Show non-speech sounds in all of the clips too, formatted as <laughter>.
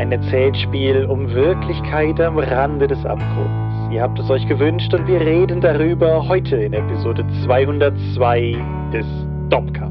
Ein Erzählspiel um Wirklichkeit am Rande des Abgrunds. Ihr habt es euch gewünscht und wir reden darüber heute in Episode 202 des Dopcast.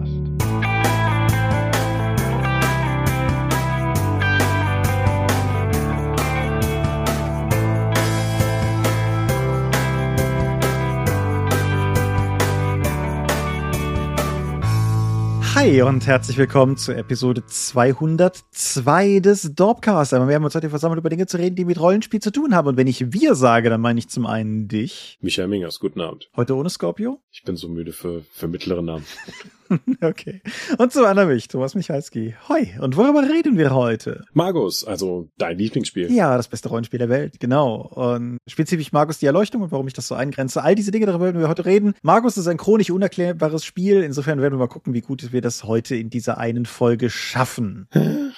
Hi und herzlich willkommen zu Episode 202 des Dorpcast. Wir haben uns heute versammelt, über Dinge zu reden, die mit Rollenspiel zu tun haben. Und wenn ich wir sage, dann meine ich zum einen dich. Michael Mingers, guten Abend. Heute ohne Scorpio? Ich bin so müde für, für mittlere Namen. <laughs> <laughs> okay. Und zum anderen mich, Thomas Michalski. Hoi. Und worüber reden wir heute? Magus, also dein Lieblingsspiel. Ja, das beste Rollenspiel der Welt, genau. Und spezifisch Magus die Erleuchtung und warum ich das so eingrenze. All diese Dinge, darüber werden wir heute reden. Magus ist ein chronisch unerklärbares Spiel. Insofern werden wir mal gucken, wie gut wir das heute in dieser einen Folge schaffen. <laughs>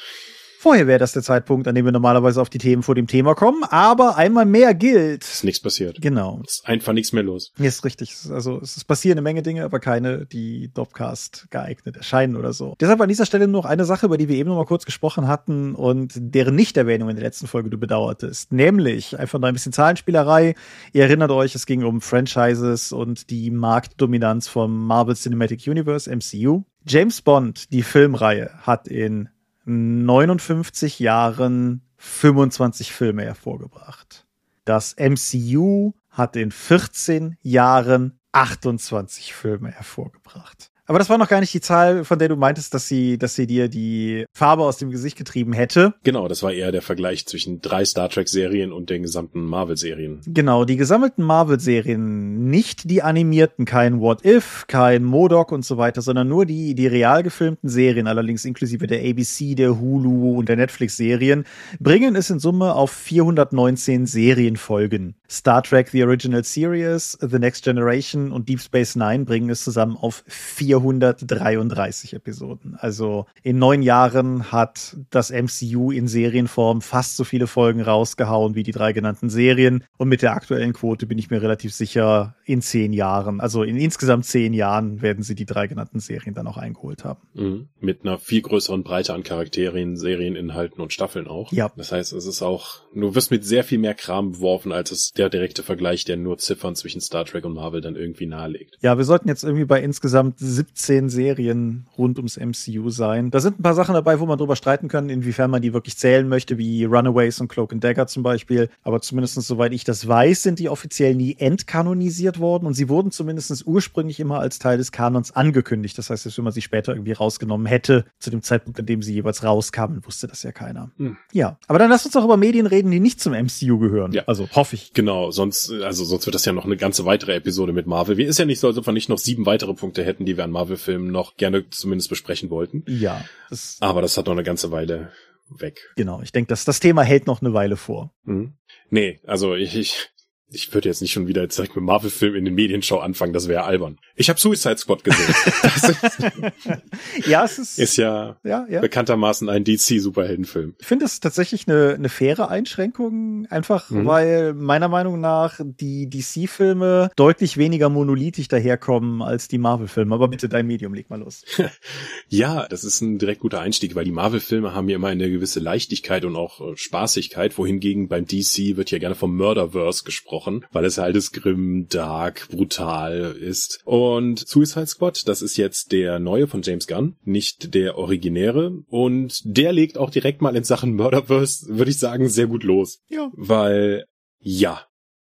Vorher wäre das der Zeitpunkt, an dem wir normalerweise auf die Themen vor dem Thema kommen, aber einmal mehr gilt. Ist nichts passiert. Genau. Ist einfach nichts mehr los. Ja, ist richtig. Also es passieren eine Menge Dinge, aber keine, die Dopcast geeignet erscheinen oder so. Deshalb an dieser Stelle noch eine Sache, über die wir eben noch mal kurz gesprochen hatten und deren Nichterwähnung in der letzten Folge du bedauertest. Nämlich einfach noch ein bisschen Zahlenspielerei. Ihr erinnert euch, es ging um Franchises und die Marktdominanz vom Marvel Cinematic Universe, MCU. James Bond, die Filmreihe, hat in 59 Jahren 25 Filme hervorgebracht. Das MCU hat in 14 Jahren 28 Filme hervorgebracht. Aber das war noch gar nicht die Zahl, von der du meintest, dass sie, dass sie dir die Farbe aus dem Gesicht getrieben hätte. Genau, das war eher der Vergleich zwischen drei Star Trek Serien und den gesamten Marvel Serien. Genau, die gesammelten Marvel Serien, nicht die animierten, kein What If, kein Modoc und so weiter, sondern nur die, die real gefilmten Serien, allerdings inklusive der ABC, der Hulu und der Netflix Serien, bringen es in Summe auf 419 Serienfolgen. Star Trek The Original Series, The Next Generation und Deep Space Nine bringen es zusammen auf 433 Episoden. Also in neun Jahren hat das MCU in Serienform fast so viele Folgen rausgehauen wie die drei genannten Serien. Und mit der aktuellen Quote bin ich mir relativ sicher, in zehn Jahren, also in insgesamt zehn Jahren, werden sie die drei genannten Serien dann auch eingeholt haben. Mhm. Mit einer viel größeren Breite an Charakteren, Serieninhalten und Staffeln auch. Ja. Das heißt, es ist auch, du wirst mit sehr viel mehr Kram beworfen, als es der direkte Vergleich der nur Ziffern zwischen Star Trek und Marvel dann irgendwie nahelegt. Ja, wir sollten jetzt irgendwie bei insgesamt 17 Serien rund ums MCU sein. Da sind ein paar Sachen dabei, wo man drüber streiten kann, inwiefern man die wirklich zählen möchte, wie Runaways und Cloak and Dagger zum Beispiel. Aber zumindest soweit ich das weiß, sind die offiziell nie entkanonisiert worden und sie wurden zumindest ursprünglich immer als Teil des Kanons angekündigt. Das heißt, wenn man sie später irgendwie rausgenommen hätte, zu dem Zeitpunkt, an dem sie jeweils rauskamen, wusste das ja keiner. Hm. Ja, aber dann lass uns auch über Medien reden, die nicht zum MCU gehören. Ja. Also hoffe ich. Genau, sonst, also sonst wird das ja noch eine ganze weitere Episode mit Marvel. Wie ist ja nicht so, als ob wir nicht noch sieben weitere Punkte hätten, die wir an Marvel-Filmen noch gerne zumindest besprechen wollten. Ja. Das Aber das hat noch eine ganze Weile weg. Genau, ich denke, das, das Thema hält noch eine Weile vor. Mhm. Nee, also ich, ich, ich würde jetzt nicht schon wieder direkt mit Marvel-Film in den Medienschau anfangen, das wäre albern. Ich habe Suicide Squad gesehen. <laughs> ja, es ist, ist ja, ja, ja. bekanntermaßen ein DC-Superheldenfilm. Ich finde es tatsächlich eine, eine faire Einschränkung, einfach mhm. weil meiner Meinung nach die DC-Filme deutlich weniger monolithisch daherkommen als die Marvel-Filme. Aber bitte, dein Medium, leg mal los. <laughs> ja, das ist ein direkt guter Einstieg, weil die Marvel-Filme haben ja immer eine gewisse Leichtigkeit und auch äh, Spaßigkeit, wohingegen beim DC wird ja gerne vom Murderverse gesprochen, weil es halt grimm, dark, brutal ist. Und Suicide Squad, das ist jetzt der neue von James Gunn, nicht der originäre. Und der legt auch direkt mal in Sachen Murderverse, würde ich sagen, sehr gut los. Ja. Weil, ja,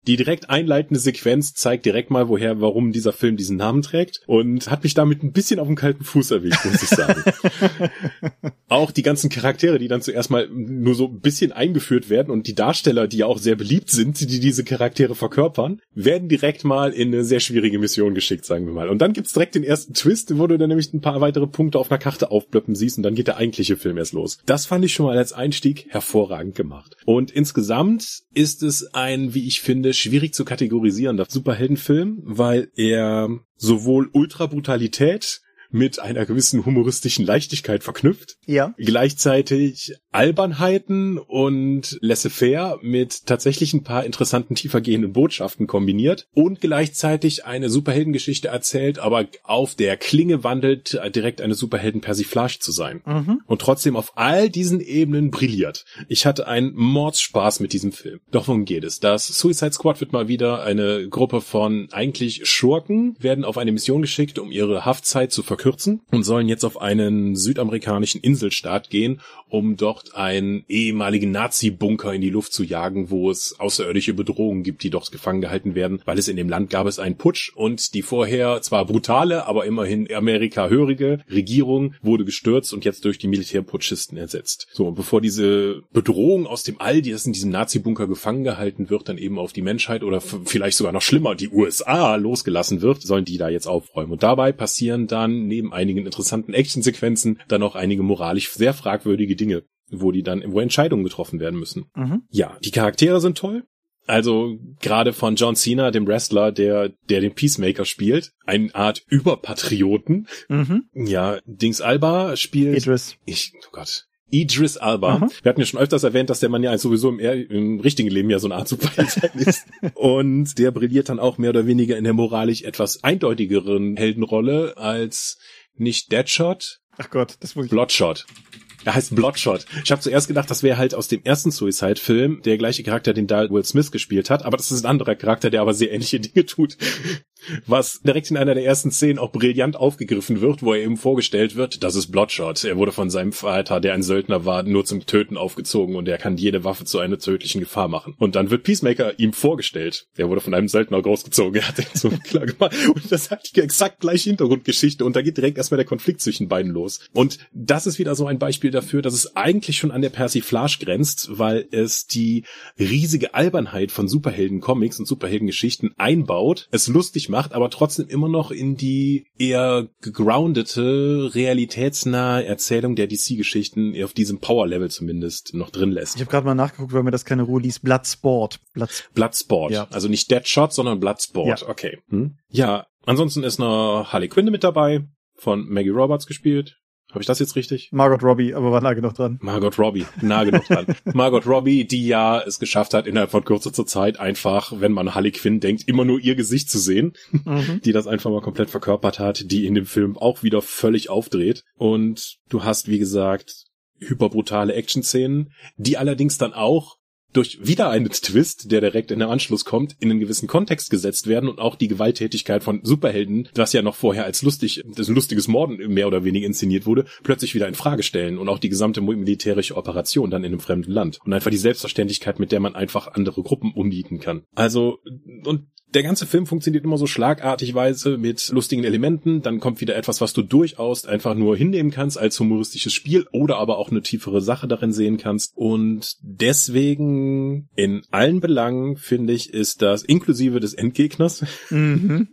die direkt einleitende Sequenz zeigt direkt mal, woher, warum dieser Film diesen Namen trägt und hat mich damit ein bisschen auf den kalten Fuß erwischt, muss ich sagen. <laughs> auch die ganzen Charaktere, die dann zuerst mal nur so ein bisschen eingeführt werden und die Darsteller, die ja auch sehr beliebt sind, die diese Charaktere verkörpern, werden direkt mal in eine sehr schwierige Mission geschickt, sagen wir mal. Und dann gibt's direkt den ersten Twist, wo du dann nämlich ein paar weitere Punkte auf einer Karte aufblöppen siehst und dann geht der eigentliche Film erst los. Das fand ich schon mal als Einstieg hervorragend gemacht. Und insgesamt ist es ein, wie ich finde, schwierig zu kategorisieren, der Superheldenfilm, weil er sowohl Ultrabrutalität mit einer gewissen humoristischen Leichtigkeit verknüpft. Ja. Gleichzeitig Albernheiten und laissez-faire mit tatsächlich ein paar interessanten, tiefergehenden Botschaften kombiniert und gleichzeitig eine Superheldengeschichte erzählt, aber auf der Klinge wandelt, direkt eine Superhelden-Persiflage zu sein. Mhm. Und trotzdem auf all diesen Ebenen brilliert. Ich hatte einen Mordspaß mit diesem Film. Doch worum geht es? Das Suicide Squad wird mal wieder eine Gruppe von eigentlich Schurken, werden auf eine Mission geschickt, um ihre Haftzeit zu verkürzen und sollen jetzt auf einen südamerikanischen Inselstaat gehen, um dort einen ehemaligen Nazi-Bunker in die Luft zu jagen, wo es außerirdische Bedrohungen gibt, die dort gefangen gehalten werden, weil es in dem Land gab es einen Putsch und die vorher zwar brutale, aber immerhin Amerika-hörige Regierung wurde gestürzt und jetzt durch die Militärputschisten ersetzt. So, und bevor diese Bedrohung aus dem All, die das in diesem Nazi-Bunker gefangen gehalten wird, dann eben auf die Menschheit oder vielleicht sogar noch schlimmer, die USA losgelassen wird, sollen die da jetzt aufräumen. Und dabei passieren dann neben einigen interessanten Actionsequenzen dann auch einige moralisch sehr fragwürdige Dinge, wo die dann, wo Entscheidungen getroffen werden müssen. Mhm. Ja, die Charaktere sind toll. Also gerade von John Cena, dem Wrestler, der der den Peacemaker spielt, eine Art Überpatrioten. Mhm. Ja, Dings Alba spielt Idris. ich, oh Gott. Idris Alba. Aha. Wir hatten ja schon öfters erwähnt, dass der Mann ja sowieso im, im richtigen Leben ja so eine Art Superheld <laughs> ist. Und der brilliert dann auch mehr oder weniger in der moralisch etwas eindeutigeren Heldenrolle als nicht Deadshot, Ach Gott, das muss ich. Bloodshot. Er heißt Bloodshot. Ich habe zuerst gedacht, das wäre halt aus dem ersten Suicide-Film der gleiche Charakter, den da Will Smith gespielt hat, aber das ist ein anderer Charakter, der aber sehr ähnliche Dinge tut. Was direkt in einer der ersten Szenen auch brillant aufgegriffen wird, wo er eben vorgestellt wird, das ist Bloodshot. Er wurde von seinem Vater, der ein Söldner war, nur zum Töten aufgezogen und er kann jede Waffe zu einer tödlichen Gefahr machen. Und dann wird Peacemaker ihm vorgestellt. Er wurde von einem Söldner großgezogen, <laughs> er hat ihn so klar gemacht. Und das hat die exakt gleiche Hintergrundgeschichte und da geht direkt erstmal der Konflikt zwischen beiden los. Und das ist wieder so ein Beispiel dafür, dass es eigentlich schon an der Persiflage grenzt, weil es die riesige Albernheit von Superhelden-Comics und Superhelden-Geschichten einbaut, es lustig macht, aber trotzdem immer noch in die eher gegroundete, realitätsnahe Erzählung der DC-Geschichten auf diesem Power-Level zumindest noch drin lässt. Ich habe gerade mal nachgeguckt, weil mir das keine Ruhe ließ. Bloodsport. Blood Bloodsport. Ja. Also nicht Deadshot, sondern Bloodsport. Ja. Okay. Hm? Ja, ansonsten ist noch Harley Quinn mit dabei, von Maggie Roberts gespielt. Habe ich das jetzt richtig? Margot Robbie, aber war nah genug dran. Margot Robbie, nah genug dran. <laughs> Margot Robbie, die ja es geschafft hat, innerhalb von kürzester Zeit einfach, wenn man Harley Quinn denkt, immer nur ihr Gesicht zu sehen, Mhm. die das einfach mal komplett verkörpert hat, die in dem Film auch wieder völlig aufdreht. Und du hast, wie gesagt, hyperbrutale Action-Szenen, die allerdings dann auch durch wieder einen Twist, der direkt in den Anschluss kommt, in einen gewissen Kontext gesetzt werden und auch die Gewalttätigkeit von Superhelden, das ja noch vorher als lustig, das lustiges Morden mehr oder weniger inszeniert wurde, plötzlich wieder in Frage stellen und auch die gesamte militärische Operation dann in einem fremden Land und einfach die Selbstverständlichkeit, mit der man einfach andere Gruppen umbieten kann. Also, und der ganze Film funktioniert immer so schlagartigweise mit lustigen Elementen, dann kommt wieder etwas, was du durchaus einfach nur hinnehmen kannst als humoristisches Spiel oder aber auch eine tiefere Sache darin sehen kannst. Und deswegen in allen Belangen finde ich, ist das inklusive des Endgegners, Mhm.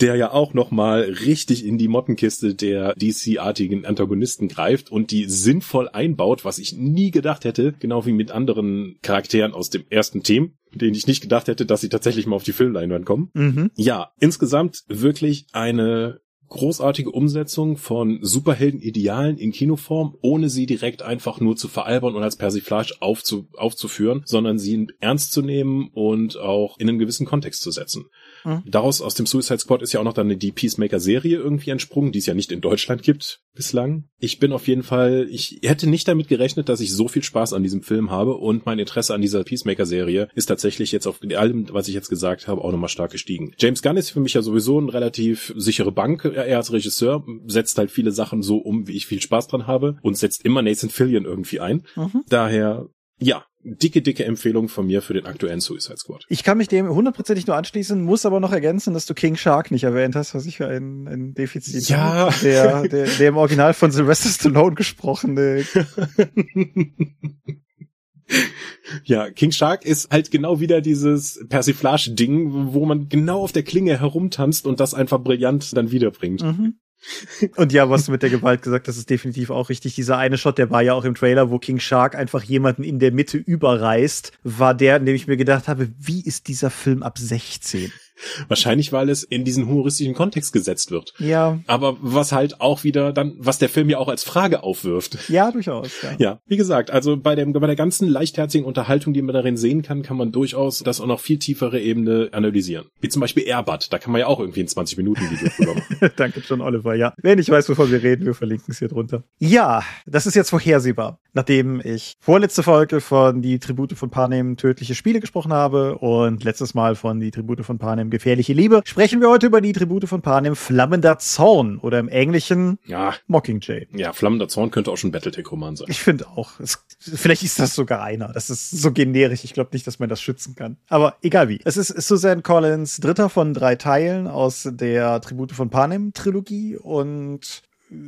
Der ja auch nochmal richtig in die Mottenkiste der DC-artigen Antagonisten greift und die sinnvoll einbaut, was ich nie gedacht hätte, genau wie mit anderen Charakteren aus dem ersten Team, denen ich nicht gedacht hätte, dass sie tatsächlich mal auf die Filmleinwand kommen. Mhm. Ja, insgesamt wirklich eine großartige Umsetzung von Superhelden-Idealen in Kinoform, ohne sie direkt einfach nur zu veralbern und als Persiflage aufzu aufzuführen, sondern sie ernst zu nehmen und auch in einen gewissen Kontext zu setzen. Mhm. Daraus aus dem Suicide Squad ist ja auch noch dann die Peacemaker-Serie irgendwie entsprungen, die es ja nicht in Deutschland gibt bislang. Ich bin auf jeden Fall, ich hätte nicht damit gerechnet, dass ich so viel Spaß an diesem Film habe und mein Interesse an dieser Peacemaker-Serie ist tatsächlich jetzt auf allem, was ich jetzt gesagt habe, auch nochmal stark gestiegen. James Gunn ist für mich ja sowieso eine relativ sichere Bank. Er als Regisseur setzt halt viele Sachen so um, wie ich viel Spaß dran habe und setzt immer Nathan Fillion irgendwie ein. Mhm. Daher, ja, dicke, dicke Empfehlung von mir für den aktuellen Suicide Squad. Ich kann mich dem hundertprozentig nur anschließen, muss aber noch ergänzen, dass du King Shark nicht erwähnt hast, was ich für ein, ein Defizit Ja. habe. Der, der, der im Original von Sylvester Stallone gesprochene. <laughs> Ja, King Shark ist halt genau wieder dieses Persiflage-Ding, wo man genau auf der Klinge herumtanzt und das einfach brillant dann wiederbringt. Mhm. Und ja, was du mit der Gewalt gesagt hast, ist definitiv auch richtig. Dieser eine Shot, der war ja auch im Trailer, wo King Shark einfach jemanden in der Mitte überreißt, war der, in dem ich mir gedacht habe, wie ist dieser Film ab 16? Wahrscheinlich, weil es in diesen humoristischen Kontext gesetzt wird. Ja. Aber was halt auch wieder dann, was der Film ja auch als Frage aufwirft. Ja, durchaus. Ja, ja wie gesagt, also bei dem, bei der ganzen leichtherzigen Unterhaltung, die man darin sehen kann, kann man durchaus das auch noch viel tiefere Ebene analysieren. Wie zum Beispiel Airbud, da kann man ja auch irgendwie ein 20 Minuten Video drüber machen. <laughs> Danke John Oliver, ja. Wenn ich weiß, wovon wir reden, wir verlinken es hier drunter. Ja, das ist jetzt vorhersehbar. Nachdem ich vorletzte Folge von die Tribute von Panem tödliche Spiele gesprochen habe und letztes Mal von die Tribute von Panem gefährliche Liebe, sprechen wir heute über die Tribute von Panem flammender Zorn oder im Englischen ja. Mockingjay. Ja, flammender Zorn könnte auch schon Battletech-Roman sein. Ich finde auch. Es, vielleicht ist das sogar einer. Das ist so generisch. Ich glaube nicht, dass man das schützen kann. Aber egal wie. Es ist Suzanne Collins dritter von drei Teilen aus der Tribute von Panem Trilogie und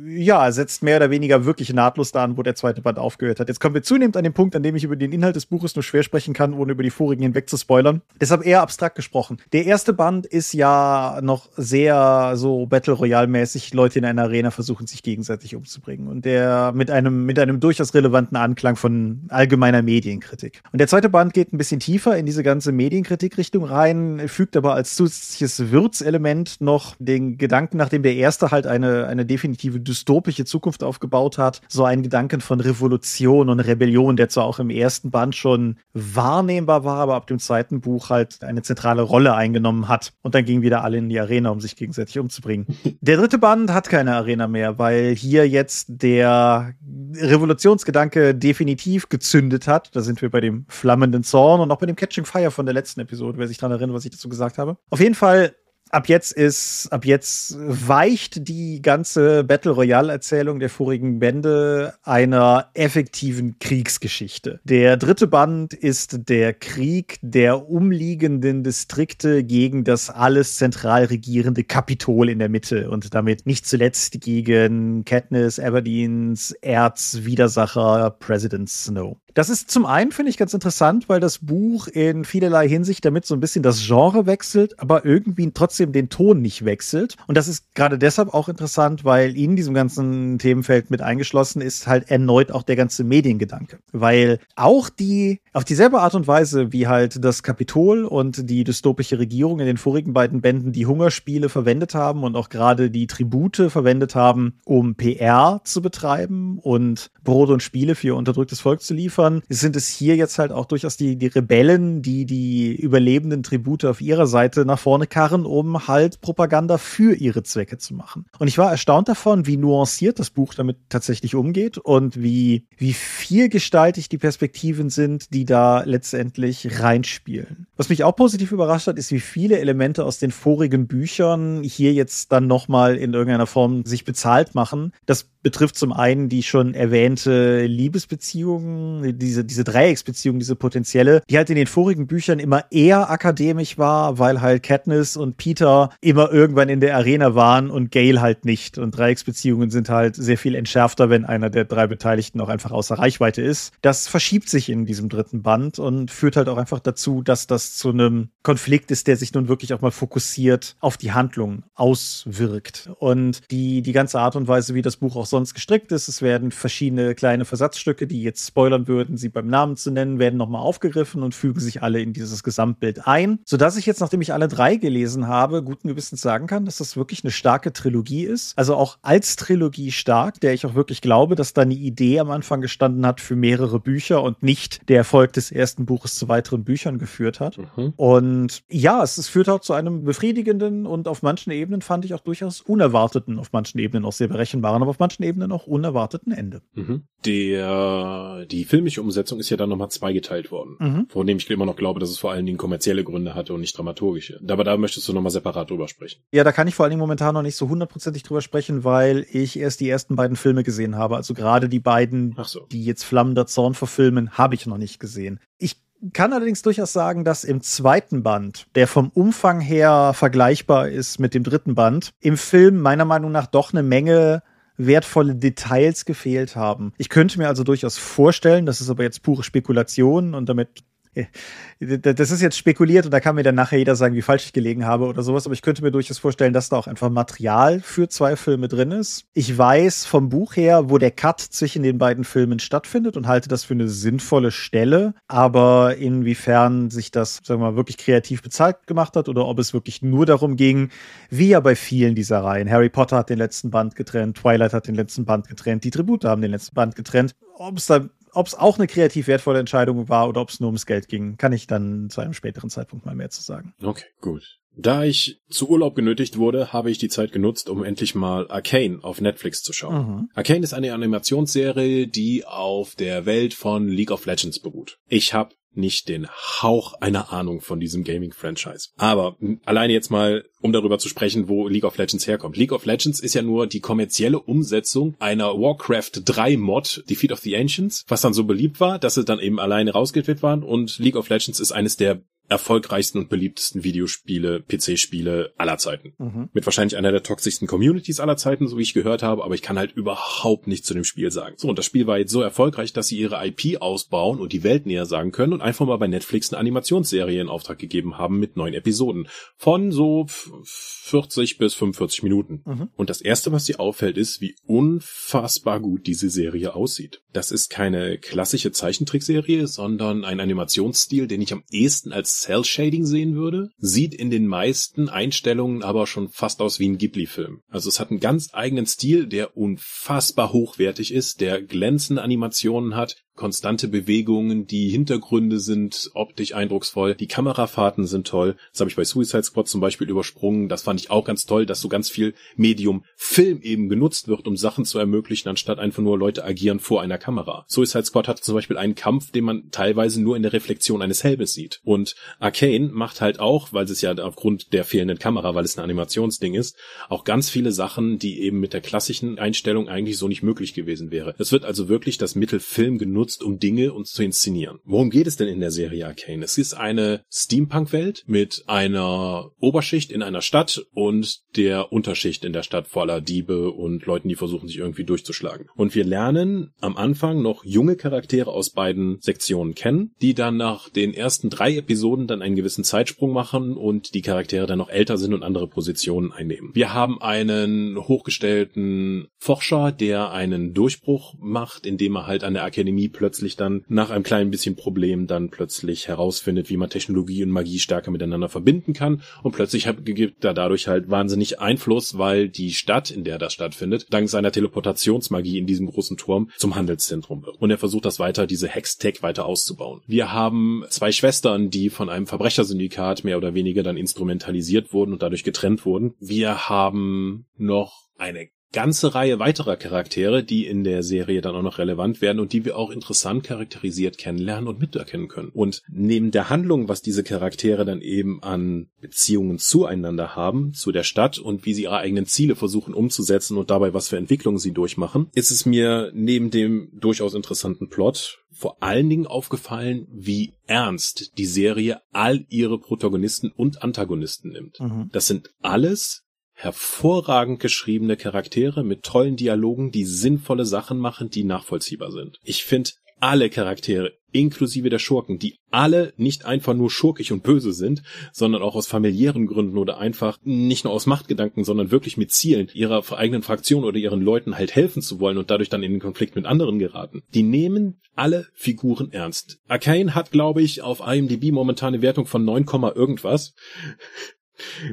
ja, setzt mehr oder weniger wirklich nahtlos da an, wo der zweite Band aufgehört hat. Jetzt kommen wir zunehmend an den Punkt, an dem ich über den Inhalt des Buches nur schwer sprechen kann, ohne über die vorigen hinweg zu spoilern. Deshalb eher abstrakt gesprochen. Der erste Band ist ja noch sehr so Battle Royale mäßig, Leute in einer Arena versuchen sich gegenseitig umzubringen und der mit einem mit einem durchaus relevanten Anklang von allgemeiner Medienkritik. Und der zweite Band geht ein bisschen tiefer in diese ganze Medienkritik-Richtung rein, fügt aber als zusätzliches Würzelement noch den Gedanken, nachdem der erste halt eine eine definitive dystopische Zukunft aufgebaut hat, so einen Gedanken von Revolution und Rebellion, der zwar auch im ersten Band schon wahrnehmbar war, aber ab dem zweiten Buch halt eine zentrale Rolle eingenommen hat. Und dann gingen wieder alle in die Arena, um sich gegenseitig umzubringen. <laughs> Der dritte Band hat keine Arena mehr, weil hier jetzt der Revolutionsgedanke definitiv gezündet hat. Da sind wir bei dem flammenden Zorn und auch bei dem Catching Fire von der letzten Episode, wer sich daran erinnert, was ich dazu gesagt habe. Auf jeden Fall ab jetzt ist, ab jetzt weicht die ganze Battle Royale Erzählung der vorigen Bände einer effektiven Kriegsgeschichte. Der dritte Band ist der Krieg der umliegenden Distrikte gegen das alles zentral regierende Kapitol in der Mitte und damit nicht zuletzt gegen Katniss Aberdeens Erzwidersacher President Snow. Das ist zum einen, finde ich, ganz interessant, weil das Buch in vielerlei Hinsicht damit so ein bisschen das Genre wechselt, aber irgendwie trotzdem den Ton nicht wechselt. Und das ist gerade deshalb auch interessant, weil in diesem ganzen Themenfeld mit eingeschlossen ist halt erneut auch der ganze Mediengedanke. Weil auch die, auf dieselbe Art und Weise, wie halt das Kapitol und die dystopische Regierung in den vorigen beiden Bänden die Hungerspiele verwendet haben und auch gerade die Tribute verwendet haben, um PR zu betreiben und Brot und Spiele für ihr unterdrücktes Volk zu liefern, liefern, sind es hier jetzt halt auch durchaus die, die Rebellen, die die überlebenden Tribute auf ihrer Seite nach vorne karren, um halt Propaganda für ihre Zwecke zu machen. Und ich war erstaunt davon, wie nuanciert das Buch damit tatsächlich umgeht und wie, wie vielgestaltig die Perspektiven sind, die da letztendlich reinspielen. Was mich auch positiv überrascht hat, ist, wie viele Elemente aus den vorigen Büchern hier jetzt dann nochmal in irgendeiner Form sich bezahlt machen. Das betrifft zum einen die schon erwähnte Liebesbeziehung, diese, diese Dreiecksbeziehung, diese potenzielle, die halt in den vorigen Büchern immer eher akademisch war, weil halt Katniss und Peter immer irgendwann in der Arena waren und Gail halt nicht. Und Dreiecksbeziehungen sind halt sehr viel entschärfter, wenn einer der drei Beteiligten auch einfach außer Reichweite ist. Das verschiebt sich in diesem dritten Band und führt halt auch einfach dazu, dass das zu einem Konflikt ist, der sich nun wirklich auch mal fokussiert auf die Handlung auswirkt. Und die, die ganze Art und Weise, wie das Buch auch sonst gestrickt ist. Es werden verschiedene kleine Versatzstücke, die jetzt spoilern würden, sie beim Namen zu nennen, werden nochmal aufgegriffen und fügen sich alle in dieses Gesamtbild ein. Sodass ich jetzt, nachdem ich alle drei gelesen habe, guten Gewissens sagen kann, dass das wirklich eine starke Trilogie ist. Also auch als Trilogie stark, der ich auch wirklich glaube, dass da eine Idee am Anfang gestanden hat für mehrere Bücher und nicht der Erfolg des ersten Buches zu weiteren Büchern geführt hat. Mhm. Und ja, es, es führt auch zu einem befriedigenden und auf manchen Ebenen fand ich auch durchaus unerwarteten, auf manchen Ebenen auch sehr berechenbaren, aber auf manchen Ebene noch unerwarteten Ende. Mhm. Der, die filmische Umsetzung ist ja dann nochmal zweigeteilt worden. Mhm. Von dem ich immer noch glaube, dass es vor allen Dingen kommerzielle Gründe hatte und nicht dramaturgische. Aber da möchtest du nochmal separat drüber sprechen. Ja, da kann ich vor allen Dingen momentan noch nicht so hundertprozentig drüber sprechen, weil ich erst die ersten beiden Filme gesehen habe. Also gerade die beiden, so. die jetzt Flammender Zorn verfilmen, habe ich noch nicht gesehen. Ich kann allerdings durchaus sagen, dass im zweiten Band, der vom Umfang her vergleichbar ist mit dem dritten Band, im Film meiner Meinung nach doch eine Menge wertvolle Details gefehlt haben. Ich könnte mir also durchaus vorstellen, das ist aber jetzt pure Spekulation und damit <laughs> das ist jetzt spekuliert und da kann mir dann nachher jeder sagen, wie falsch ich gelegen habe oder sowas, aber ich könnte mir durchaus vorstellen, dass da auch einfach Material für zwei Filme drin ist. Ich weiß vom Buch her, wo der Cut zwischen den beiden Filmen stattfindet und halte das für eine sinnvolle Stelle, aber inwiefern sich das, sagen wir mal, wirklich kreativ bezahlt gemacht hat oder ob es wirklich nur darum ging, wie ja bei vielen dieser Reihen. Harry Potter hat den letzten Band getrennt, Twilight hat den letzten Band getrennt, die Tribute haben den letzten Band getrennt. Ob es da ob es auch eine kreativ wertvolle Entscheidung war oder ob es nur ums Geld ging, kann ich dann zu einem späteren Zeitpunkt mal mehr zu sagen. Okay, gut. Da ich zu Urlaub genötigt wurde, habe ich die Zeit genutzt, um endlich mal Arcane auf Netflix zu schauen. Mhm. Arcane ist eine Animationsserie, die auf der Welt von League of Legends beruht. Ich habe nicht den Hauch einer Ahnung von diesem Gaming-Franchise. Aber alleine jetzt mal, um darüber zu sprechen, wo League of Legends herkommt. League of Legends ist ja nur die kommerzielle Umsetzung einer Warcraft 3 Mod, Defeat of the Ancients, was dann so beliebt war, dass es dann eben alleine rausgewählt waren und League of Legends ist eines der erfolgreichsten und beliebtesten Videospiele, PC-Spiele aller Zeiten. Mhm. Mit wahrscheinlich einer der toxischsten Communities aller Zeiten, so wie ich gehört habe, aber ich kann halt überhaupt nichts zu dem Spiel sagen. So, und das Spiel war jetzt so erfolgreich, dass sie ihre IP ausbauen und die Welt näher sagen können und einfach mal bei Netflix eine Animationsserie in Auftrag gegeben haben mit neun Episoden. Von so 40 bis 45 Minuten. Mhm. Und das erste, was sie auffällt, ist, wie unfassbar gut diese Serie aussieht. Das ist keine klassische Zeichentrickserie, sondern ein Animationsstil, den ich am ehesten als Cell Shading sehen würde, sieht in den meisten Einstellungen aber schon fast aus wie ein Ghibli-Film. Also es hat einen ganz eigenen Stil, der unfassbar hochwertig ist, der glänzende Animationen hat, konstante Bewegungen, die Hintergründe sind optisch eindrucksvoll, die Kamerafahrten sind toll. Das habe ich bei Suicide Squad zum Beispiel übersprungen. Das fand ich auch ganz toll, dass so ganz viel Medium Film eben genutzt wird, um Sachen zu ermöglichen, anstatt einfach nur Leute agieren vor einer Kamera. Suicide Squad hat zum Beispiel einen Kampf, den man teilweise nur in der Reflexion eines Helmes sieht. Und Arcane macht halt auch, weil es ja aufgrund der fehlenden Kamera, weil es ein Animationsding ist, auch ganz viele Sachen, die eben mit der klassischen Einstellung eigentlich so nicht möglich gewesen wäre. Es wird also wirklich das Mittel Film genutzt, benutzt, um Dinge uns zu inszenieren. Worum geht es denn in der Serie Arcane? Es ist eine Steampunk-Welt mit einer Oberschicht in einer Stadt und der Unterschicht in der Stadt voller Diebe und Leuten, die versuchen, sich irgendwie durchzuschlagen. Und wir lernen am Anfang noch junge Charaktere aus beiden Sektionen kennen, die dann nach den ersten drei Episoden dann einen gewissen Zeitsprung machen und die Charaktere dann noch älter sind und andere Positionen einnehmen. Wir haben einen hochgestellten Forscher, der einen Durchbruch macht, indem er halt an der Akademie plötzlich dann nach einem kleinen bisschen Problem dann plötzlich herausfindet, wie man Technologie und Magie stärker miteinander verbinden kann und plötzlich gibt er dadurch halt wahnsinnig Einfluss, weil die Stadt, in der das stattfindet, dank seiner Teleportationsmagie in diesem großen Turm zum Handelszentrum wird. Und er versucht das weiter, diese Hextech weiter auszubauen. Wir haben zwei Schwestern, die von einem Verbrechersyndikat mehr oder weniger dann instrumentalisiert wurden und dadurch getrennt wurden. Wir haben noch eine ganze Reihe weiterer Charaktere, die in der Serie dann auch noch relevant werden und die wir auch interessant charakterisiert kennenlernen und miterkennen können. Und neben der Handlung, was diese Charaktere dann eben an Beziehungen zueinander haben, zu der Stadt und wie sie ihre eigenen Ziele versuchen umzusetzen und dabei was für Entwicklungen sie durchmachen, ist es mir neben dem durchaus interessanten Plot vor allen Dingen aufgefallen, wie ernst die Serie all ihre Protagonisten und Antagonisten nimmt. Mhm. Das sind alles hervorragend geschriebene Charaktere mit tollen Dialogen, die sinnvolle Sachen machen, die nachvollziehbar sind. Ich finde alle Charaktere, inklusive der Schurken, die alle nicht einfach nur schurkig und böse sind, sondern auch aus familiären Gründen oder einfach nicht nur aus Machtgedanken, sondern wirklich mit Zielen ihrer eigenen Fraktion oder ihren Leuten halt helfen zu wollen und dadurch dann in den Konflikt mit anderen geraten. Die nehmen alle Figuren ernst. Arcane hat, glaube ich, auf IMDb momentan eine Wertung von 9, irgendwas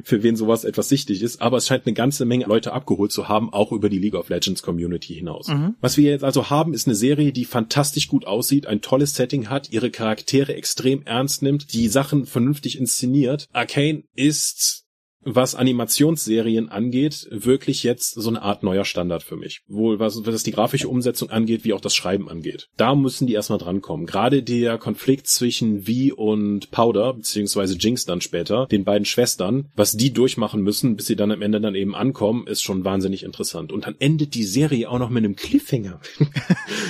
für wen sowas etwas sichtig ist, aber es scheint eine ganze Menge Leute abgeholt zu haben, auch über die League of Legends Community hinaus. Mhm. Was wir jetzt also haben, ist eine Serie, die fantastisch gut aussieht, ein tolles Setting hat, ihre Charaktere extrem ernst nimmt, die Sachen vernünftig inszeniert. Arcane ist was Animationsserien angeht, wirklich jetzt so eine Art neuer Standard für mich. Wohl was, was die grafische Umsetzung angeht, wie auch das Schreiben angeht. Da müssen die erstmal drankommen. Gerade der Konflikt zwischen Vi und Powder, beziehungsweise Jinx dann später, den beiden Schwestern, was die durchmachen müssen, bis sie dann am Ende dann eben ankommen, ist schon wahnsinnig interessant. Und dann endet die Serie auch noch mit einem Cliffhanger. <laughs>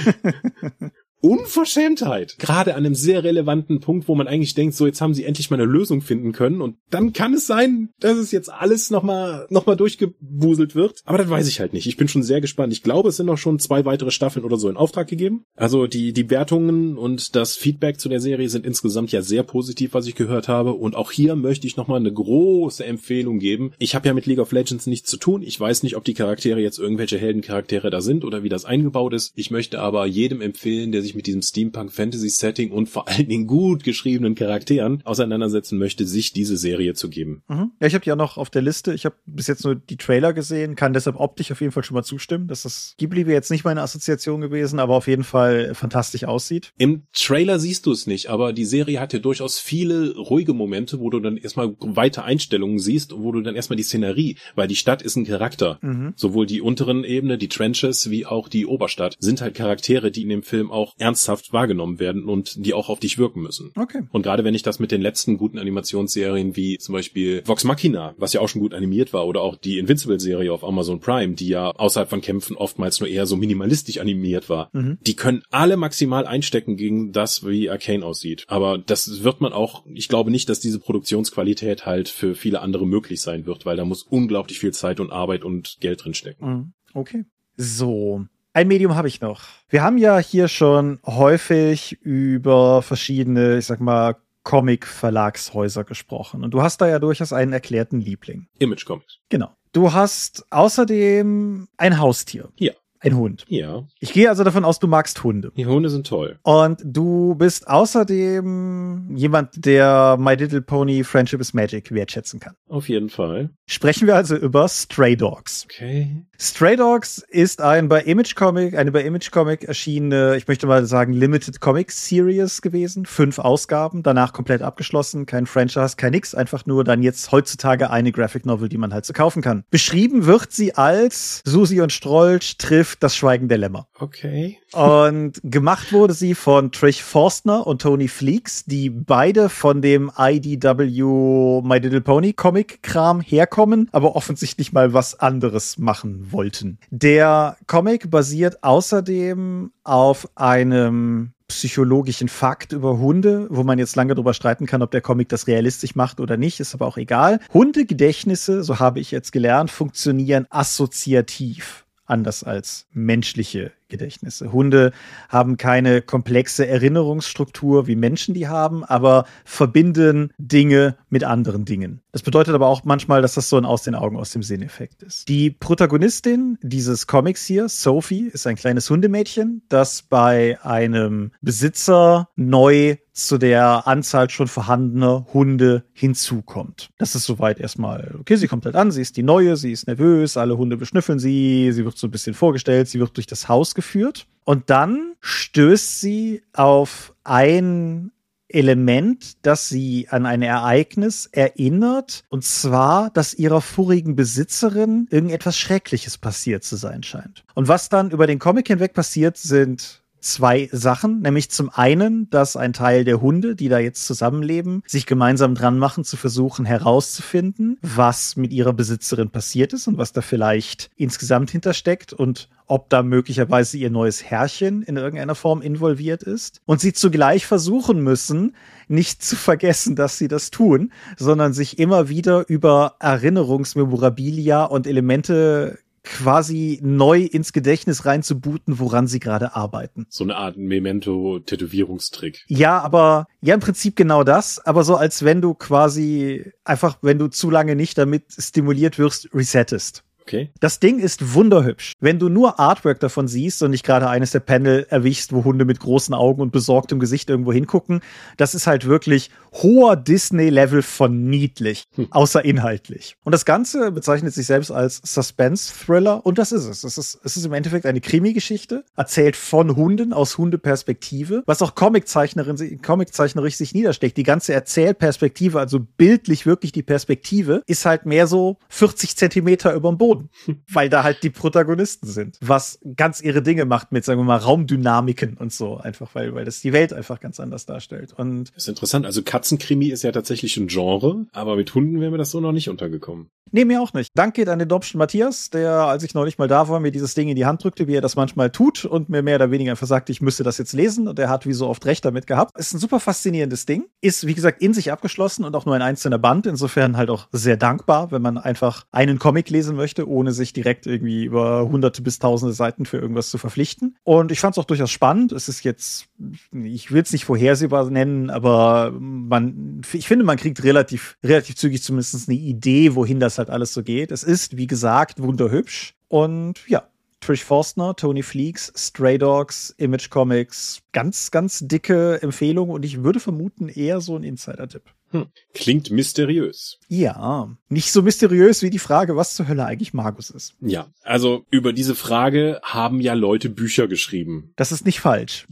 <laughs> Unverschämtheit. Gerade an einem sehr relevanten Punkt, wo man eigentlich denkt, so jetzt haben sie endlich mal eine Lösung finden können und dann kann es sein, dass es jetzt alles nochmal noch mal durchgewuselt wird. Aber das weiß ich halt nicht. Ich bin schon sehr gespannt. Ich glaube, es sind noch schon zwei weitere Staffeln oder so in Auftrag gegeben. Also die, die Wertungen und das Feedback zu der Serie sind insgesamt ja sehr positiv, was ich gehört habe. Und auch hier möchte ich nochmal eine große Empfehlung geben. Ich habe ja mit League of Legends nichts zu tun. Ich weiß nicht, ob die Charaktere jetzt irgendwelche Heldencharaktere da sind oder wie das eingebaut ist. Ich möchte aber jedem empfehlen, der sich sich mit diesem Steampunk-Fantasy-Setting und vor allen Dingen gut geschriebenen Charakteren auseinandersetzen möchte, sich diese Serie zu geben. Mhm. Ja, ich habe die auch noch auf der Liste. Ich habe bis jetzt nur die Trailer gesehen, kann deshalb optisch auf jeden Fall schon mal zustimmen, dass das Ghibli wäre jetzt nicht meine Assoziation gewesen, aber auf jeden Fall fantastisch aussieht. Im Trailer siehst du es nicht, aber die Serie hat ja durchaus viele ruhige Momente, wo du dann erstmal weite Einstellungen siehst und wo du dann erstmal die Szenerie, weil die Stadt ist ein Charakter. Mhm. Sowohl die unteren Ebene, die Trenches, wie auch die Oberstadt sind halt Charaktere, die in dem Film auch ernsthaft wahrgenommen werden und die auch auf dich wirken müssen. Okay. Und gerade wenn ich das mit den letzten guten Animationsserien wie zum Beispiel Vox Machina, was ja auch schon gut animiert war, oder auch die Invincible-Serie auf Amazon Prime, die ja außerhalb von Kämpfen oftmals nur eher so minimalistisch animiert war, mhm. die können alle maximal einstecken gegen das, wie Arcane aussieht. Aber das wird man auch, ich glaube nicht, dass diese Produktionsqualität halt für viele andere möglich sein wird, weil da muss unglaublich viel Zeit und Arbeit und Geld drin stecken. Mhm. Okay. So, ein Medium habe ich noch. Wir haben ja hier schon häufig über verschiedene, ich sag mal, Comic-Verlagshäuser gesprochen. Und du hast da ja durchaus einen erklärten Liebling. Image Comics. Genau. Du hast außerdem ein Haustier. Ja. Ein Hund. Ja. Ich gehe also davon aus, du magst Hunde. Die Hunde sind toll. Und du bist außerdem jemand, der My Little Pony Friendship is Magic wertschätzen kann. Auf jeden Fall. Sprechen wir also über Stray Dogs. Okay. Stray Dogs ist ein bei Image Comic, eine bei Image Comic erschienene, ich möchte mal sagen, Limited Comic Series gewesen. Fünf Ausgaben, danach komplett abgeschlossen, kein Franchise, kein nix, einfach nur dann jetzt heutzutage eine Graphic Novel, die man halt so kaufen kann. Beschrieben wird sie als Susi und Strolch trifft das Schweigen der Lämmer. Okay. Und gemacht wurde sie von Trish Forstner und Tony Fleeks, die beide von dem IDW My Little Pony Comic Kram herkommen, aber offensichtlich mal was anderes machen wollten. Der Comic basiert außerdem auf einem psychologischen Fakt über Hunde, wo man jetzt lange darüber streiten kann, ob der Comic das realistisch macht oder nicht, ist aber auch egal. Hundegedächtnisse, so habe ich jetzt gelernt, funktionieren assoziativ anders als menschliche Gedächtnisse. Hunde haben keine komplexe Erinnerungsstruktur wie Menschen die haben, aber verbinden Dinge mit anderen Dingen. Das bedeutet aber auch manchmal, dass das so ein Aus den Augen, aus dem Sinn-Effekt ist. Die Protagonistin dieses Comics hier, Sophie, ist ein kleines Hundemädchen, das bei einem Besitzer neu zu der Anzahl schon vorhandener Hunde hinzukommt. Das ist soweit erstmal, okay, sie kommt halt an, sie ist die neue, sie ist nervös, alle Hunde beschnüffeln sie, sie wird so ein bisschen vorgestellt, sie wird durch das Haus geführt und dann stößt sie auf ein Element, das sie an ein Ereignis erinnert, und zwar, dass ihrer vorigen Besitzerin irgendetwas Schreckliches passiert zu sein scheint. Und was dann über den Comic hinweg passiert, sind zwei Sachen, nämlich zum einen, dass ein Teil der Hunde, die da jetzt zusammenleben, sich gemeinsam dran machen, zu versuchen herauszufinden, was mit ihrer Besitzerin passiert ist und was da vielleicht insgesamt hintersteckt und ob da möglicherweise ihr neues Herrchen in irgendeiner Form involviert ist. Und sie zugleich versuchen müssen, nicht zu vergessen, dass sie das tun, sondern sich immer wieder über Erinnerungsmemorabilia und Elemente quasi neu ins Gedächtnis reinzubooten, woran sie gerade arbeiten. So eine Art Memento-Tätowierungstrick. Ja, aber ja, im Prinzip genau das, aber so als wenn du quasi einfach, wenn du zu lange nicht damit stimuliert wirst, resettest. Okay. Das Ding ist wunderhübsch. Wenn du nur Artwork davon siehst und nicht gerade eines der Panel erwischst, wo Hunde mit großen Augen und besorgtem Gesicht irgendwo hingucken, das ist halt wirklich hoher Disney-Level von niedlich, hm. außer inhaltlich. Und das Ganze bezeichnet sich selbst als Suspense-Thriller und das ist es. Es ist, es ist im Endeffekt eine Krimi-Geschichte, erzählt von Hunden aus Hundeperspektive, was auch Comiczeichnerin, Comiczeichnerisch sich niedersteckt. Die ganze Erzählperspektive, also bildlich wirklich die Perspektive, ist halt mehr so 40 Zentimeter über dem Boden schon, <laughs> weil da halt die Protagonisten sind. Was ganz ihre Dinge macht mit, sagen wir mal, Raumdynamiken und so. Einfach, weil, weil das die Welt einfach ganz anders darstellt. Und das ist interessant. Also Katzenkrimi ist ja tatsächlich ein Genre, aber mit Hunden wäre mir das so noch nicht untergekommen. Nee, mir auch nicht. Dank geht an den Dobschen Matthias, der, als ich neulich mal da war, mir dieses Ding in die Hand drückte, wie er das manchmal tut und mir mehr oder weniger einfach sagte, ich müsste das jetzt lesen. Und er hat wie so oft recht damit gehabt. Ist ein super faszinierendes Ding. Ist, wie gesagt, in sich abgeschlossen und auch nur ein einzelner Band. Insofern halt auch sehr dankbar, wenn man einfach einen Comic lesen möchte, ohne sich direkt irgendwie über hunderte bis tausende Seiten für irgendwas zu verpflichten. Und ich fand es auch durchaus spannend. Es ist jetzt, ich will es nicht vorhersehbar nennen, aber man, ich finde, man kriegt relativ, relativ zügig zumindest eine Idee, wohin das halt alles so geht. Es ist, wie gesagt, wunderhübsch. Und ja, Trish Forstner, Tony Fleeks, Stray Dogs, Image Comics. Ganz, ganz dicke Empfehlung und ich würde vermuten eher so ein Insider-Tipp. Hm. Klingt mysteriös. Ja, nicht so mysteriös wie die Frage, was zur Hölle eigentlich Magus ist. Ja, also über diese Frage haben ja Leute Bücher geschrieben. Das ist nicht falsch.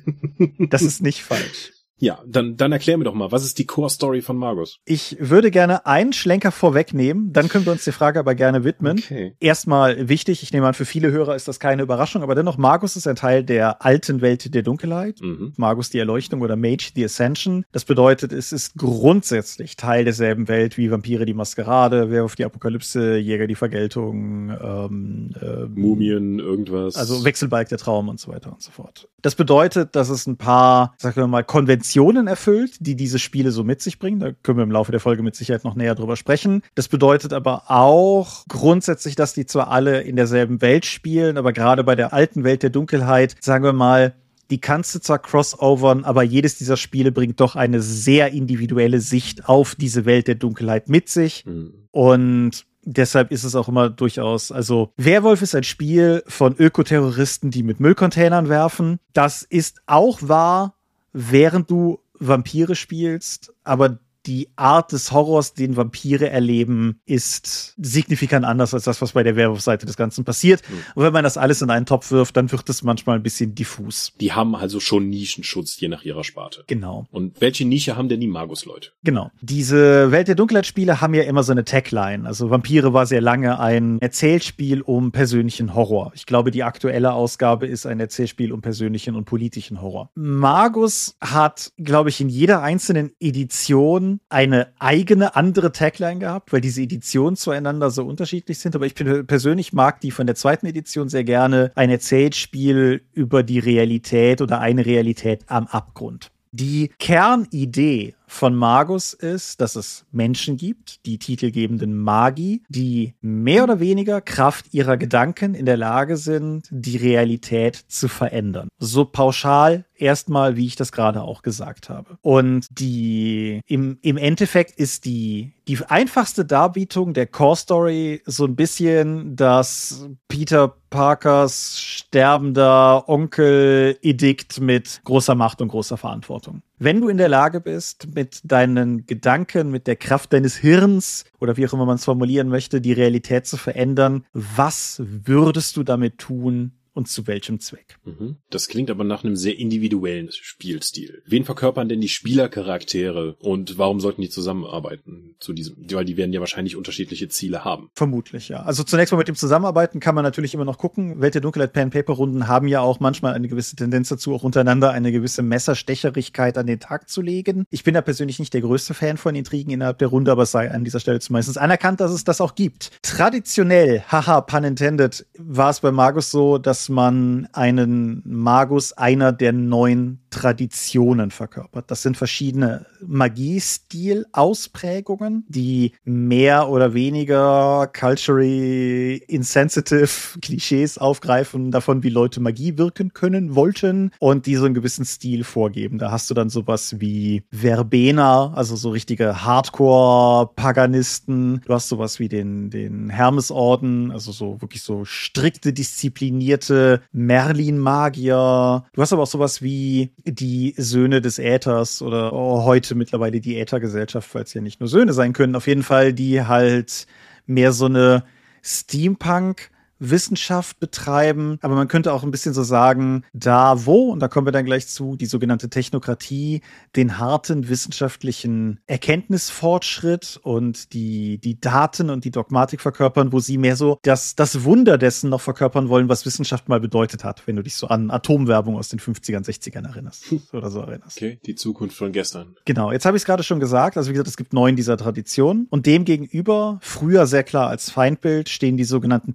<laughs> das ist nicht falsch. Ja, dann, dann erklär mir doch mal, was ist die Core-Story von Magus? Ich würde gerne einen Schlenker vorwegnehmen, dann können wir uns die Frage aber gerne widmen. Okay. Erstmal wichtig, ich nehme an, für viele Hörer ist das keine Überraschung, aber dennoch, Magus ist ein Teil der alten Welt der Dunkelheit. Mhm. Magus die Erleuchtung oder Mage the Ascension. Das bedeutet, es ist grundsätzlich Teil derselben Welt wie Vampire die Maskerade, Werwolf die Apokalypse, Jäger die Vergeltung, ähm, äh, Mumien, irgendwas. Also Wechselbalg der Traum und so weiter und so fort. Das bedeutet, dass es ein paar, sagen wir mal, Konventionen Konventionen erfüllt, die diese Spiele so mit sich bringen. Da können wir im Laufe der Folge mit Sicherheit noch näher drüber sprechen. Das bedeutet aber auch grundsätzlich, dass die zwar alle in derselben Welt spielen, aber gerade bei der alten Welt der Dunkelheit, sagen wir mal, die kannst du zwar crossovern, aber jedes dieser Spiele bringt doch eine sehr individuelle Sicht auf diese Welt der Dunkelheit mit sich. Mhm. Und deshalb ist es auch immer durchaus, also Werwolf ist ein Spiel von Ökoterroristen, die mit Müllcontainern werfen. Das ist auch wahr, während du Vampire spielst, aber die Art des Horrors, den Vampire erleben, ist signifikant anders als das, was bei der Werwolf-Seite des Ganzen passiert. Mhm. Und wenn man das alles in einen Topf wirft, dann wird es manchmal ein bisschen diffus. Die haben also schon Nischenschutz, je nach ihrer Sparte. Genau. Und welche Nische haben denn die Magus-Leute? Genau. Diese Welt der Dunkelheit-Spiele haben ja immer so eine Tagline. Also Vampire war sehr lange ein Erzählspiel um persönlichen Horror. Ich glaube, die aktuelle Ausgabe ist ein Erzählspiel um persönlichen und politischen Horror. Magus hat, glaube ich, in jeder einzelnen Edition eine eigene andere Tagline gehabt, weil diese Editionen zueinander so unterschiedlich sind. Aber ich persönlich mag die von der zweiten Edition sehr gerne. Ein Erzählspiel über die Realität oder eine Realität am Abgrund. Die Kernidee von Magus ist, dass es Menschen gibt, die titelgebenden Magi, die mehr oder weniger Kraft ihrer Gedanken in der Lage sind, die Realität zu verändern. So pauschal erstmal, wie ich das gerade auch gesagt habe. Und die, im, im Endeffekt ist die, die einfachste Darbietung der Core Story so ein bisschen, dass Peter Parkers sterbender Onkel Edikt mit großer Macht und großer Verantwortung. Wenn du in der Lage bist, mit deinen Gedanken, mit der Kraft deines Hirns oder wie auch immer man es formulieren möchte, die Realität zu verändern, was würdest du damit tun, und zu welchem Zweck. Mhm. Das klingt aber nach einem sehr individuellen Spielstil. Wen verkörpern denn die Spielercharaktere und warum sollten die zusammenarbeiten zu diesem, weil die werden ja wahrscheinlich unterschiedliche Ziele haben. Vermutlich, ja. Also zunächst mal mit dem Zusammenarbeiten kann man natürlich immer noch gucken. Welt der Dunkelheit Pen Paper Runden haben ja auch manchmal eine gewisse Tendenz dazu, auch untereinander eine gewisse Messerstecherigkeit an den Tag zu legen. Ich bin da persönlich nicht der größte Fan von Intrigen innerhalb der Runde, aber es sei an dieser Stelle zumindest anerkannt, dass es das auch gibt. Traditionell, haha, pun intended, war es bei Magus so, dass man einen Magus einer der neun Traditionen verkörpert. Das sind verschiedene Magiestil-Ausprägungen, die mehr oder weniger culturally insensitive <laughs> Klischees aufgreifen davon, wie Leute Magie wirken können, wollten und die so einen gewissen Stil vorgeben. Da hast du dann sowas wie Verbena, also so richtige Hardcore-Paganisten. Du hast sowas wie den, den Hermesorden, also so wirklich so strikte, disziplinierte Merlin-Magier. Du hast aber auch sowas wie die Söhne des Äthers oder oh, heute mittlerweile die Äthergesellschaft, es ja nicht nur Söhne sein können, auf jeden Fall, die halt mehr so eine Steampunk Wissenschaft betreiben, aber man könnte auch ein bisschen so sagen, da wo, und da kommen wir dann gleich zu, die sogenannte Technokratie den harten wissenschaftlichen Erkenntnisfortschritt und die, die Daten und die Dogmatik verkörpern, wo sie mehr so das, das Wunder dessen noch verkörpern wollen, was Wissenschaft mal bedeutet hat, wenn du dich so an Atomwerbung aus den 50ern, 60ern erinnerst <laughs> oder so erinnerst. Okay, die Zukunft von gestern. Genau, jetzt habe ich es gerade schon gesagt, also wie gesagt, es gibt neun dieser Traditionen und demgegenüber, früher sehr klar als Feindbild, stehen die sogenannten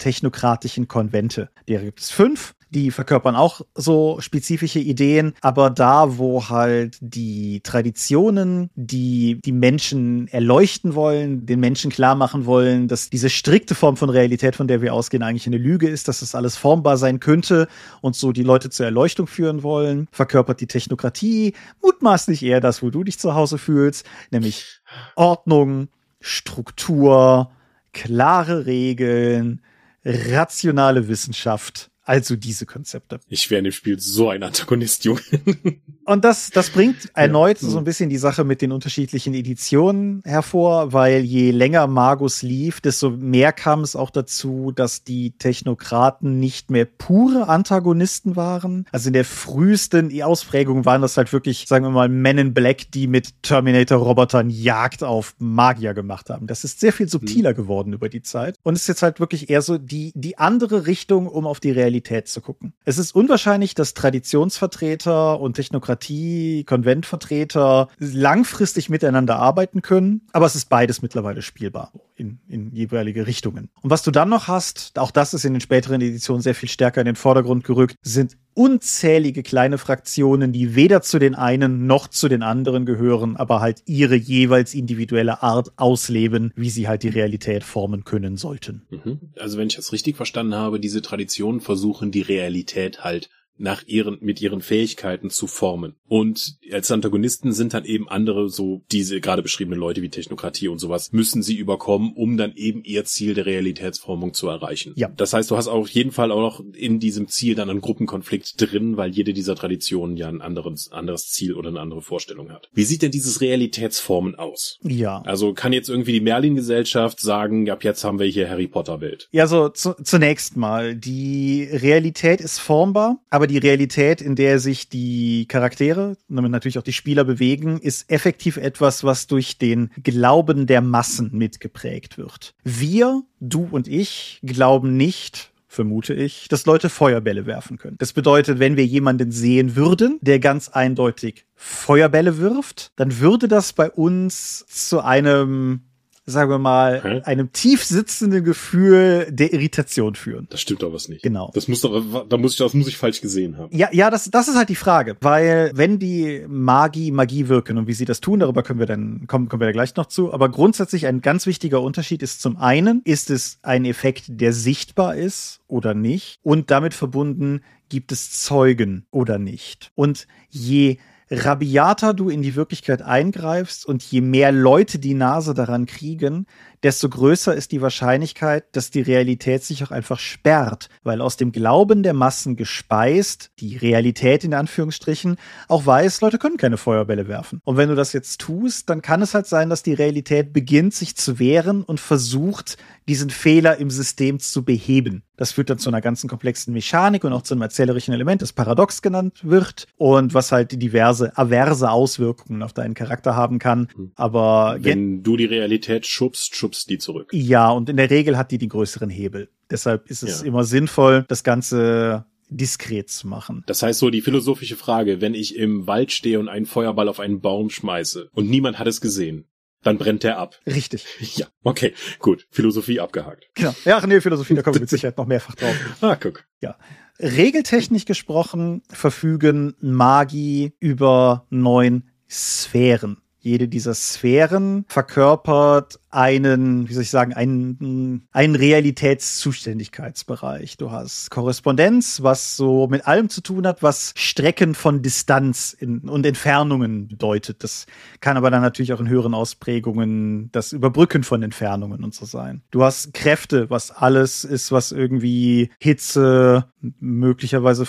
technokratischen Konvente. Derer gibt es fünf die verkörpern auch so spezifische Ideen, aber da, wo halt die Traditionen, die die Menschen erleuchten wollen, den Menschen klar machen wollen, dass diese strikte Form von Realität, von der wir ausgehen, eigentlich eine Lüge ist, dass das alles formbar sein könnte und so die Leute zur Erleuchtung führen wollen, verkörpert die Technokratie mutmaßlich eher das, wo du dich zu Hause fühlst, nämlich Ordnung, Struktur, klare Regeln, rationale Wissenschaft also diese Konzepte. Ich wäre in dem Spiel so ein Antagonist, Junge. <laughs> Und das, das bringt erneut ja. so ein bisschen die Sache mit den unterschiedlichen Editionen hervor, weil je länger Magus lief, desto mehr kam es auch dazu, dass die Technokraten nicht mehr pure Antagonisten waren. Also in der frühesten Ausprägung waren das halt wirklich, sagen wir mal, Men in Black, die mit Terminator-Robotern Jagd auf Magier gemacht haben. Das ist sehr viel subtiler hm. geworden über die Zeit. Und es ist jetzt halt wirklich eher so die, die andere Richtung, um auf die Realität Realität zu gucken. Es ist unwahrscheinlich, dass Traditionsvertreter und Technokratie, Konventvertreter langfristig miteinander arbeiten können, aber es ist beides mittlerweile spielbar in, in jeweilige Richtungen. Und was du dann noch hast, auch das ist in den späteren Editionen sehr viel stärker in den Vordergrund gerückt, sind unzählige kleine Fraktionen, die weder zu den einen noch zu den anderen gehören, aber halt ihre jeweils individuelle Art ausleben, wie sie halt die Realität formen können sollten. Mhm. Also wenn ich das richtig verstanden habe, diese Traditionen versuchen die Realität halt nach ihren, mit ihren Fähigkeiten zu formen. Und als Antagonisten sind dann eben andere, so diese gerade beschriebenen Leute wie Technokratie und sowas, müssen sie überkommen, um dann eben ihr Ziel der Realitätsformung zu erreichen. Ja. Das heißt, du hast auf jeden Fall auch noch in diesem Ziel dann einen Gruppenkonflikt drin, weil jede dieser Traditionen ja ein anderes, anderes Ziel oder eine andere Vorstellung hat. Wie sieht denn dieses Realitätsformen aus? Ja. Also kann jetzt irgendwie die Merlin-Gesellschaft sagen, ja, jetzt haben wir hier Harry Potter-Welt. Ja, so zu, zunächst mal, die Realität ist formbar, aber die Realität, in der sich die Charaktere damit natürlich auch die Spieler bewegen, ist effektiv etwas, was durch den Glauben der Massen mitgeprägt wird. Wir, du und ich, glauben nicht, vermute ich, dass Leute Feuerbälle werfen können. Das bedeutet, wenn wir jemanden sehen würden, der ganz eindeutig Feuerbälle wirft, dann würde das bei uns zu einem sagen wir mal, Hä? einem tief sitzenden Gefühl der Irritation führen. Das stimmt doch was nicht. Genau. Das muss doch, da muss ich, das muss ich falsch gesehen haben. Ja, ja, das, das ist halt die Frage, weil wenn die Magie Magie wirken und wie sie das tun, darüber können wir dann, kommen, kommen wir da gleich noch zu. Aber grundsätzlich ein ganz wichtiger Unterschied ist zum einen, ist es ein Effekt, der sichtbar ist oder nicht und damit verbunden gibt es Zeugen oder nicht. Und je rabiater du in die Wirklichkeit eingreifst und je mehr Leute die Nase daran kriegen, desto größer ist die Wahrscheinlichkeit, dass die Realität sich auch einfach sperrt, weil aus dem Glauben der Massen gespeist, die Realität in Anführungsstrichen, auch weiß, Leute können keine Feuerbälle werfen. Und wenn du das jetzt tust, dann kann es halt sein, dass die Realität beginnt, sich zu wehren und versucht, diesen Fehler im System zu beheben. Das führt dann zu einer ganzen komplexen Mechanik und auch zu einem erzählerischen Element, das Paradox genannt wird und was halt diverse averse Auswirkungen auf deinen Charakter haben kann. Hm. Aber wenn du die Realität schubst, schubst schubst die zurück. Ja, und in der Regel hat die die größeren Hebel. Deshalb ist es ja. immer sinnvoll, das Ganze diskret zu machen. Das heißt so die philosophische Frage, wenn ich im Wald stehe und einen Feuerball auf einen Baum schmeiße und niemand hat es gesehen, dann brennt der ab. Richtig. <laughs> Ja, okay, gut. Philosophie abgehakt. Genau. Ja, nee, Philosophie, da kommen wir mit Sicherheit noch mehrfach drauf. <laughs> Ah, guck. Ja. Regeltechnisch gesprochen verfügen Magi über neun Sphären. Jede dieser Sphären verkörpert einen, wie soll ich sagen, einen, einen Realitätszuständigkeitsbereich. Du hast Korrespondenz, was so mit allem zu tun hat, was Strecken von Distanz in, und Entfernungen bedeutet. Das kann aber dann natürlich auch in höheren Ausprägungen das Überbrücken von Entfernungen und so sein. Du hast Kräfte, was alles ist, was irgendwie Hitze, möglicherweise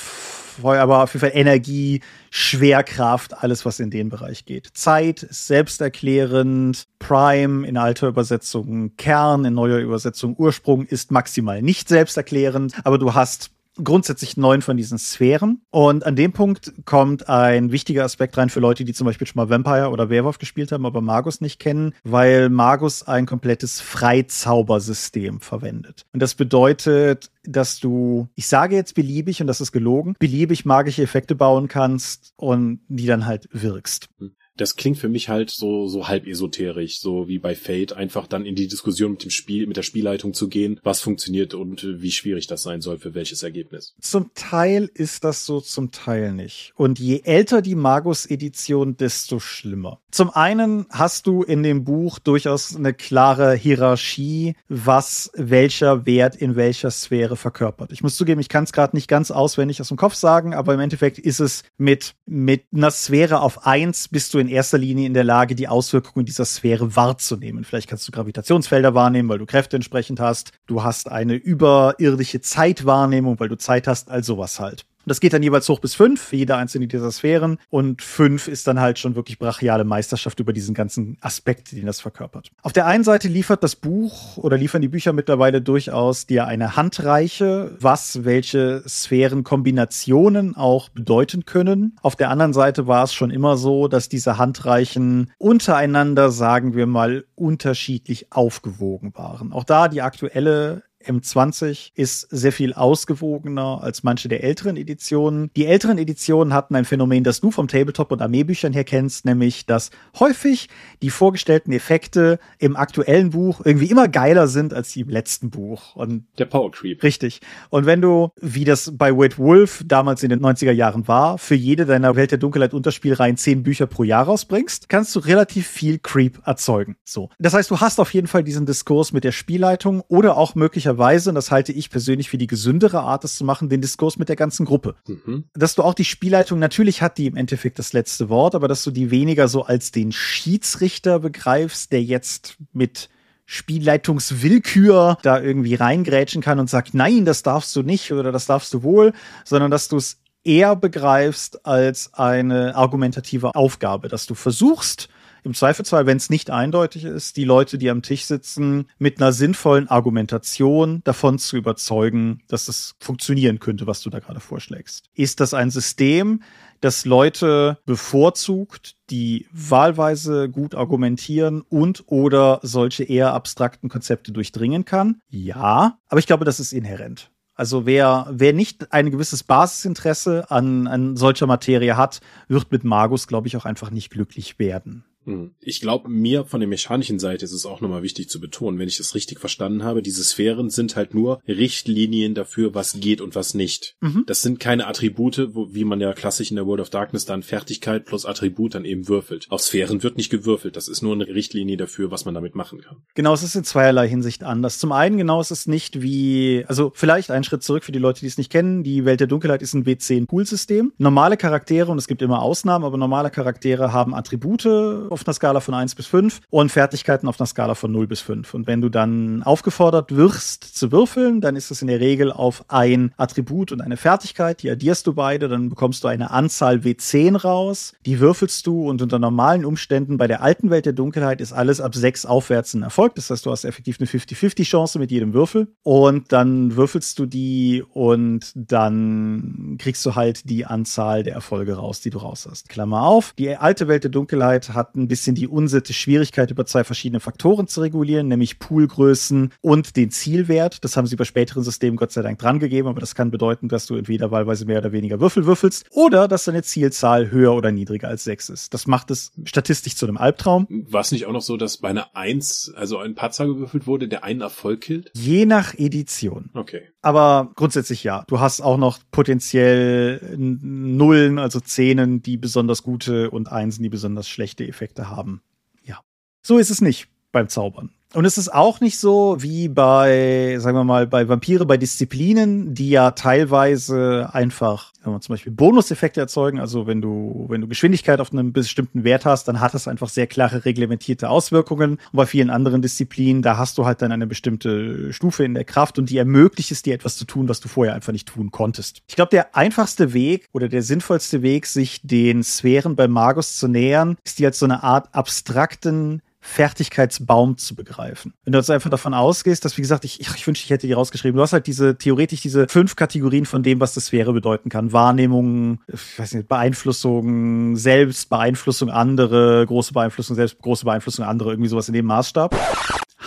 Feuer, aber auf jeden Fall Energie, Schwerkraft, alles, was in den Bereich geht. Zeit ist selbsterklärend, Prime in alter Übersetzung, Kern in neuer Übersetzung, Ursprung ist maximal nicht selbsterklärend, aber du hast grundsätzlich neun von diesen Sphären. Und an dem Punkt kommt ein wichtiger Aspekt rein für Leute, die zum Beispiel schon mal Vampire oder Werwolf gespielt haben, aber Magus nicht kennen, weil Magus ein komplettes Freizaubersystem verwendet. Und das bedeutet, dass du, ich sage jetzt beliebig und das ist gelogen, beliebig magische Effekte bauen kannst und die dann halt wirkst. Hm das klingt für mich halt so, so halb esoterisch, so wie bei Fate, einfach dann in die Diskussion mit dem Spiel, mit der Spielleitung zu gehen, was funktioniert und wie schwierig das sein soll für welches Ergebnis. Zum Teil ist das so, zum Teil nicht. Und je älter die Magus-Edition, desto schlimmer. Zum einen hast du in dem Buch durchaus eine klare Hierarchie, was welcher Wert in welcher Sphäre verkörpert. Ich muss zugeben, ich kann es gerade nicht ganz auswendig aus dem Kopf sagen, aber im Endeffekt ist es mit, mit einer Sphäre auf eins bist du in erster Linie in der Lage, die Auswirkungen dieser Sphäre wahrzunehmen. Vielleicht kannst du Gravitationsfelder wahrnehmen, weil du Kräfte entsprechend hast. Du hast eine überirdische Zeitwahrnehmung, weil du Zeit hast, all sowas halt. Das geht dann jeweils hoch bis fünf, jede einzelne dieser Sphären. Und fünf ist dann halt schon wirklich brachiale Meisterschaft über diesen ganzen Aspekt, den das verkörpert. Auf der einen Seite liefert das Buch oder liefern die Bücher mittlerweile durchaus dir eine Handreiche, was welche Sphärenkombinationen auch bedeuten können. Auf der anderen Seite war es schon immer so, dass diese Handreichen untereinander, sagen wir mal, unterschiedlich aufgewogen waren. Auch da die aktuelle M20 ist sehr viel ausgewogener als manche der älteren Editionen. Die älteren Editionen hatten ein Phänomen, das du vom Tabletop und Armeebüchern her kennst, nämlich, dass häufig die vorgestellten Effekte im aktuellen Buch irgendwie immer geiler sind als die im letzten Buch. Und der Power Creep. Richtig. Und wenn du, wie das bei Wade Wolf damals in den 90er Jahren war, für jede deiner Welt der Dunkelheit Unterspielreihen zehn Bücher pro Jahr rausbringst, kannst du relativ viel Creep erzeugen. So. Das heißt, du hast auf jeden Fall diesen Diskurs mit der Spielleitung oder auch möglicherweise möglicherweise, und das halte ich persönlich für die gesündere Art, das zu machen, den Diskurs mit der ganzen Gruppe. Mhm. Dass du auch die Spielleitung, natürlich hat die im Endeffekt das letzte Wort, aber dass du die weniger so als den Schiedsrichter begreifst, der jetzt mit Spielleitungswillkür da irgendwie reingrätschen kann und sagt, nein, das darfst du nicht oder das darfst du wohl, sondern dass du es eher begreifst als eine argumentative Aufgabe, dass du versuchst, im Zweifelsfall, wenn es nicht eindeutig ist, die Leute, die am Tisch sitzen, mit einer sinnvollen Argumentation davon zu überzeugen, dass es funktionieren könnte, was du da gerade vorschlägst. Ist das ein System, das Leute bevorzugt, die wahlweise gut argumentieren und oder solche eher abstrakten Konzepte durchdringen kann? Ja, aber ich glaube, das ist inhärent. Also wer, wer nicht ein gewisses Basisinteresse an, an solcher Materie hat, wird mit Magus, glaube ich, auch einfach nicht glücklich werden. Hm. Ich glaube, mir von der mechanischen Seite ist es auch nochmal wichtig zu betonen, wenn ich das richtig verstanden habe, diese Sphären sind halt nur Richtlinien dafür, was geht und was nicht. Mhm. Das sind keine Attribute, wo, wie man ja klassisch in der World of Darkness dann Fertigkeit plus Attribut dann eben würfelt. Auf Sphären wird nicht gewürfelt, das ist nur eine Richtlinie dafür, was man damit machen kann. Genau, es ist in zweierlei Hinsicht anders. Zum einen genau, es ist nicht wie, also vielleicht einen Schritt zurück für die Leute, die es nicht kennen, die Welt der Dunkelheit ist ein W10-Pool-System. Normale Charaktere, und es gibt immer Ausnahmen, aber normale Charaktere haben Attribute auf einer Skala von 1 bis 5 und Fertigkeiten auf einer Skala von 0 bis 5. Und wenn du dann aufgefordert wirst zu würfeln, dann ist es in der Regel auf ein Attribut und eine Fertigkeit, die addierst du beide, dann bekommst du eine Anzahl W10 raus, die würfelst du und unter normalen Umständen bei der alten Welt der Dunkelheit ist alles ab 6 aufwärts ein Erfolg. Das heißt, du hast effektiv eine 50-50 Chance mit jedem Würfel und dann würfelst du die und dann kriegst du halt die Anzahl der Erfolge raus, die du raus hast. Klammer auf, die alte Welt der Dunkelheit hat ein bisschen die Unsitte Schwierigkeit über zwei verschiedene Faktoren zu regulieren, nämlich Poolgrößen und den Zielwert. Das haben sie bei späteren Systemen Gott sei Dank drangegeben, aber das kann bedeuten, dass du entweder wahlweise mehr oder weniger Würfel würfelst oder dass deine Zielzahl höher oder niedriger als sechs ist. Das macht es statistisch zu einem Albtraum. War es nicht auch noch so, dass bei einer Eins, also ein Patzer gewürfelt wurde, der einen Erfolg killt? Je nach Edition. Okay. Aber grundsätzlich ja. Du hast auch noch potenziell Nullen, also Zehnen, die besonders gute und Einsen, die besonders schlechte Effekte haben. Ja. So ist es nicht beim Zaubern. Und es ist auch nicht so wie bei, sagen wir mal, bei Vampire, bei Disziplinen, die ja teilweise einfach wenn man zum Beispiel Bonuseffekte erzeugen, also wenn du, wenn du Geschwindigkeit auf einem bestimmten Wert hast, dann hat das einfach sehr klare reglementierte Auswirkungen. Und bei vielen anderen Disziplinen, da hast du halt dann eine bestimmte Stufe in der Kraft und die ermöglicht es dir etwas zu tun, was du vorher einfach nicht tun konntest. Ich glaube, der einfachste Weg oder der sinnvollste Weg, sich den Sphären bei Magus zu nähern, ist die als so eine Art abstrakten Fertigkeitsbaum zu begreifen. Wenn du jetzt einfach davon ausgehst, dass, wie gesagt, ich, ich, wünschte, ich hätte die rausgeschrieben. Du hast halt diese, theoretisch diese fünf Kategorien von dem, was das Sphäre bedeuten kann. Wahrnehmung, ich weiß nicht, Beeinflussung, Selbstbeeinflussung andere, große Beeinflussung selbst, große Beeinflussung andere, irgendwie sowas in dem Maßstab.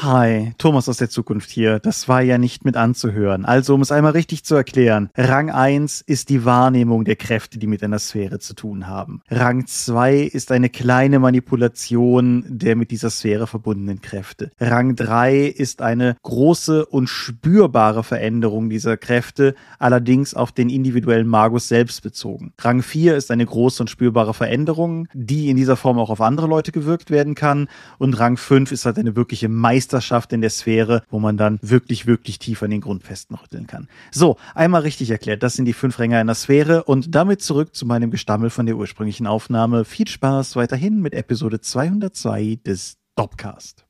Hi, Thomas aus der Zukunft hier. Das war ja nicht mit anzuhören. Also, um es einmal richtig zu erklären. Rang 1 ist die Wahrnehmung der Kräfte, die mit einer Sphäre zu tun haben. Rang 2 ist eine kleine Manipulation der mit dieser Sphäre verbundenen Kräfte. Rang 3 ist eine große und spürbare Veränderung dieser Kräfte, allerdings auf den individuellen Magus selbst bezogen. Rang 4 ist eine große und spürbare Veränderung, die in dieser Form auch auf andere Leute gewirkt werden kann. Und Rang 5 ist halt eine wirkliche Meister Meisterschaft in der Sphäre, wo man dann wirklich, wirklich tief an den Grundfesten rütteln kann. So, einmal richtig erklärt, das sind die fünf Ränge einer Sphäre und damit zurück zu meinem Gestammel von der ursprünglichen Aufnahme. Viel Spaß weiterhin mit Episode 202 des Dopcast.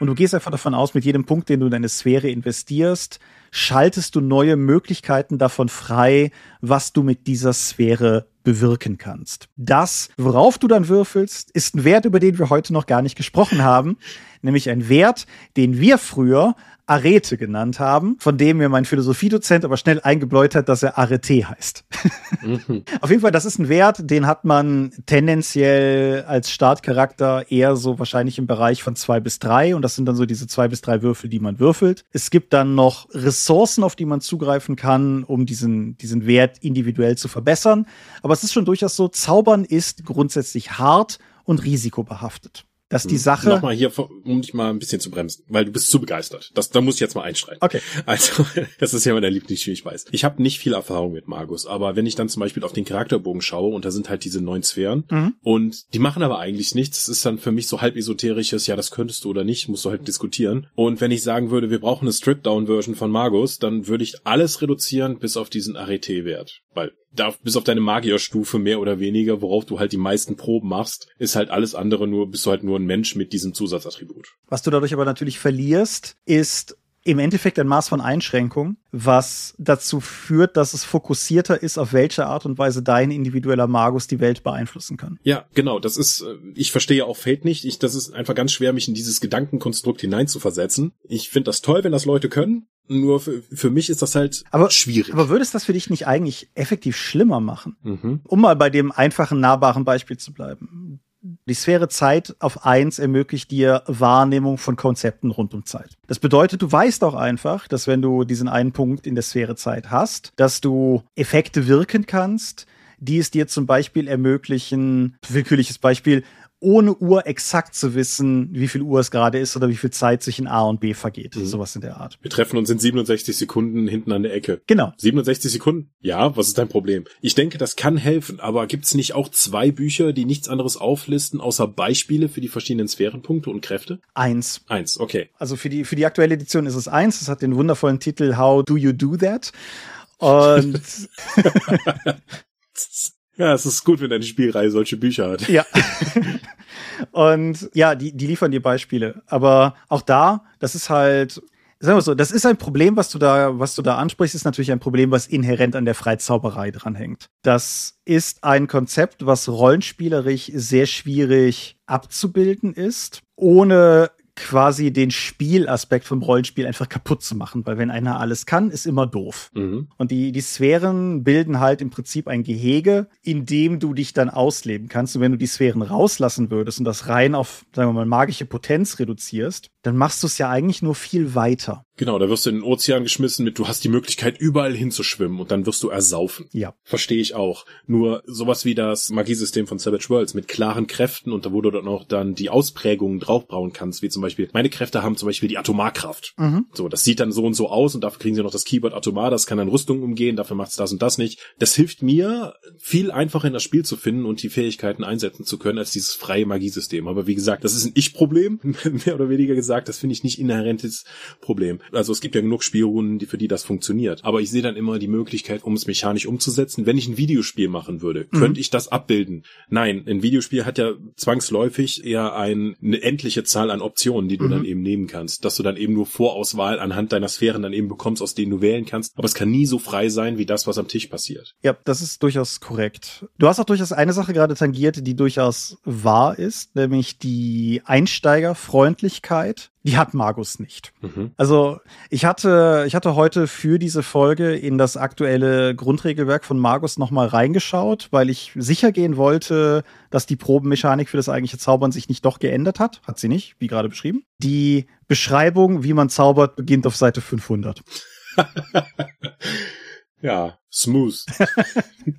Und du gehst einfach davon aus, mit jedem Punkt, den du in deine Sphäre investierst, schaltest du neue Möglichkeiten davon frei, was du mit dieser Sphäre bewirken kannst. Das, worauf du dann würfelst, ist ein Wert, über den wir heute noch gar nicht gesprochen haben, nämlich ein Wert, den wir früher Arete genannt haben, von dem mir mein Philosophiedozent aber schnell eingebläut hat, dass er Arete heißt. Mhm. <laughs> Auf jeden Fall, das ist ein Wert, den hat man tendenziell als Startcharakter eher so wahrscheinlich im Bereich von zwei bis drei und das sind dann so diese zwei bis drei Würfel, die man würfelt. Es gibt dann noch Ressourcen, auf die man zugreifen kann, um diesen, diesen Wert individuell zu verbessern. Aber es ist schon durchaus so, Zaubern ist grundsätzlich hart und risikobehaftet dass die hm. Sache. Nochmal hier, um dich mal ein bisschen zu bremsen, weil du bist zu begeistert. Das, da muss ich jetzt mal einstreiten. Okay. Also, <laughs> das ist ja mein Lieblingsspiel, ich weiß. Ich habe nicht viel Erfahrung mit Magus, aber wenn ich dann zum Beispiel auf den Charakterbogen schaue und da sind halt diese neun Sphären mhm. und die machen aber eigentlich nichts. Das ist dann für mich so halb esoterisches, ja, das könntest du oder nicht, musst du halt diskutieren. Und wenn ich sagen würde, wir brauchen eine Strip-Down-Version von Magus, dann würde ich alles reduzieren bis auf diesen Arete-Wert. Weil da, bis auf deine Magierstufe mehr oder weniger, worauf du halt die meisten Proben machst, ist halt alles andere nur, bist du halt nur ein Mensch mit diesem Zusatzattribut. Was du dadurch aber natürlich verlierst, ist im Endeffekt ein Maß von Einschränkung, was dazu führt, dass es fokussierter ist, auf welche Art und Weise dein individueller Magus die Welt beeinflussen kann. Ja, genau. Das ist, äh, ich verstehe auch Fate nicht. Ich, das ist einfach ganz schwer, mich in dieses Gedankenkonstrukt hineinzuversetzen. Ich finde das toll, wenn das Leute können. Nur für, für mich ist das halt aber, schwierig. Aber würde es das für dich nicht eigentlich effektiv schlimmer machen? Mhm. Um mal bei dem einfachen, nahbaren Beispiel zu bleiben. Die Sphäre Zeit auf eins ermöglicht dir Wahrnehmung von Konzepten rund um Zeit. Das bedeutet, du weißt auch einfach, dass wenn du diesen einen Punkt in der Sphäre Zeit hast, dass du Effekte wirken kannst, die es dir zum Beispiel ermöglichen, willkürliches Beispiel, ohne Uhr exakt zu wissen, wie viel Uhr es gerade ist oder wie viel Zeit sich in A und B vergeht. Mhm. Sowas in der Art. Wir treffen uns in 67 Sekunden hinten an der Ecke. Genau. 67 Sekunden? Ja, was ist dein Problem? Ich denke, das kann helfen, aber gibt's nicht auch zwei Bücher, die nichts anderes auflisten, außer Beispiele für die verschiedenen Sphärenpunkte und Kräfte? Eins. Eins, okay. Also für die, für die aktuelle Edition ist es eins. Es hat den wundervollen Titel How Do You Do That? Und <laughs> <laughs> Ja, es ist gut, wenn deine Spielreihe solche Bücher hat. Ja. <laughs> Und ja, die, die liefern dir Beispiele. Aber auch da, das ist halt, sagen wir so, das ist ein Problem, was du da, was du da ansprichst, ist natürlich ein Problem, was inhärent an der Freizauberei dranhängt. Das ist ein Konzept, was rollenspielerisch sehr schwierig abzubilden ist, ohne quasi den Spielaspekt vom Rollenspiel einfach kaputt zu machen, weil wenn einer alles kann, ist immer doof. Mhm. Und die, die Sphären bilden halt im Prinzip ein Gehege, in dem du dich dann ausleben kannst. Und wenn du die Sphären rauslassen würdest und das rein auf, sagen wir mal, magische Potenz reduzierst, dann machst du es ja eigentlich nur viel weiter. Genau, da wirst du in den Ozean geschmissen mit, du hast die Möglichkeit, überall hinzuschwimmen und dann wirst du ersaufen. Ja. Verstehe ich auch. Nur sowas wie das Magiesystem von Savage Worlds mit klaren Kräften und da wo du dann auch dann die Ausprägungen draufbauen kannst, wie zum Beispiel, meine Kräfte haben zum Beispiel die Atomarkraft. Mhm. So, das sieht dann so und so aus und dafür kriegen sie noch das Keyword Atomar, das kann dann Rüstung umgehen, dafür macht's das und das nicht. Das hilft mir, viel einfacher in das Spiel zu finden und die Fähigkeiten einsetzen zu können, als dieses freie Magiesystem. Aber wie gesagt, das ist ein Ich-Problem, <laughs> mehr oder weniger gesagt, das finde ich nicht inhärentes Problem. Also es gibt ja genug Spielrunden, die für die das funktioniert. Aber ich sehe dann immer die Möglichkeit, um es mechanisch umzusetzen, wenn ich ein Videospiel machen würde, Mhm. könnte ich das abbilden. Nein, ein Videospiel hat ja zwangsläufig eher ein, eine endliche Zahl an Optionen, die du Mhm. dann eben nehmen kannst, dass du dann eben nur Vorauswahl anhand deiner Sphären dann eben bekommst, aus denen du wählen kannst. Aber es kann nie so frei sein, wie das, was am Tisch passiert. Ja, das ist durchaus korrekt. Du hast auch durchaus eine Sache gerade tangiert, die durchaus wahr ist, nämlich die Einsteigerfreundlichkeit. Die hat Magus nicht. Mhm. Also ich hatte, ich hatte heute für diese Folge in das aktuelle Grundregelwerk von Magus nochmal reingeschaut, weil ich sicher gehen wollte, dass die Probenmechanik für das eigentliche Zaubern sich nicht doch geändert hat. Hat sie nicht, wie gerade beschrieben. Die Beschreibung, wie man zaubert, beginnt auf Seite 500. <laughs> Ja, smooth. <laughs>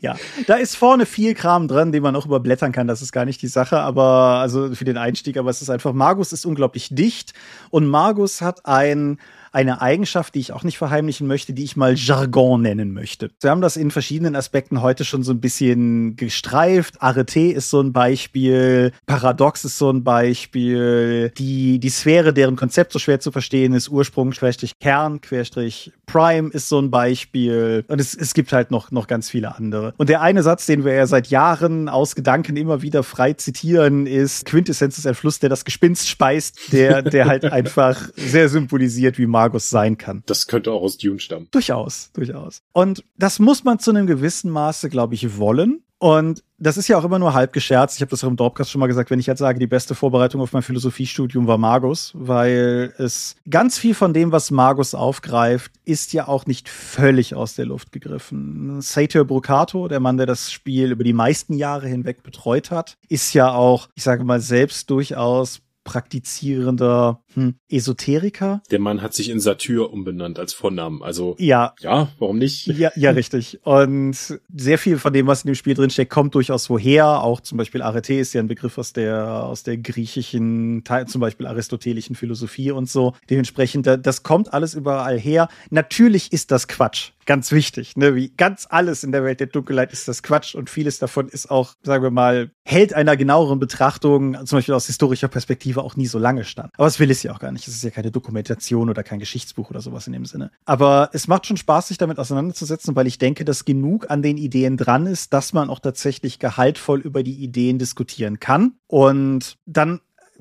Ja, da ist vorne viel Kram dran, den man auch überblättern kann. Das ist gar nicht die Sache, aber also für den Einstieg, aber es ist einfach, Magus ist unglaublich dicht und Magus hat ein, eine Eigenschaft, die ich auch nicht verheimlichen möchte, die ich mal Jargon nennen möchte. Wir haben das in verschiedenen Aspekten heute schon so ein bisschen gestreift. Arete ist so ein Beispiel, Paradox ist so ein Beispiel, die, die Sphäre, deren Konzept so schwer zu verstehen ist, Ursprung, Querstrich, Kern, Querstrich, Prime ist so ein Beispiel. Und es, es gibt halt noch, noch ganz viele andere. Und der eine Satz, den wir ja seit Jahren aus Gedanken immer wieder frei zitieren, ist, Quintessenz ist ein Fluss, der das Gespinst speist, der, der halt einfach sehr symbolisiert, wie Magus sein kann. Das könnte auch aus Dune stammen. Durchaus, durchaus. Und das muss man zu einem gewissen Maße, glaube ich, wollen. Und das ist ja auch immer nur halb gescherzt. Ich habe das auch im Dorpcast schon mal gesagt, wenn ich jetzt sage, die beste Vorbereitung auf mein Philosophiestudium war Magus, weil es ganz viel von dem, was Magus aufgreift, ist ja auch nicht völlig aus der Luft gegriffen. Sator Brucato, der Mann, der das Spiel über die meisten Jahre hinweg betreut hat, ist ja auch, ich sage mal, selbst durchaus praktizierender hm, Esoteriker. Der Mann hat sich in Satyr umbenannt als Vornamen. Also Ja, ja, warum nicht? Ja, ja, richtig. Und sehr viel von dem, was in dem Spiel drinsteckt, kommt durchaus woher. Auch zum Beispiel Arete ist ja ein Begriff aus der, aus der griechischen, Teil- zum Beispiel aristotelischen Philosophie und so. Dementsprechend, da- das kommt alles überall her. Natürlich ist das Quatsch. Ganz wichtig, ne? Wie ganz alles in der Welt der Dunkelheit ist das Quatsch und vieles davon ist auch, sagen wir mal, hält einer genaueren Betrachtung, zum Beispiel aus historischer Perspektive, auch nie so lange stand. Aber es will es ja auch gar nicht. Es ist ja keine Dokumentation oder kein Geschichtsbuch oder sowas in dem Sinne. Aber es macht schon Spaß, sich damit auseinanderzusetzen, weil ich denke, dass genug an den Ideen dran ist, dass man auch tatsächlich gehaltvoll über die Ideen diskutieren kann. Und dann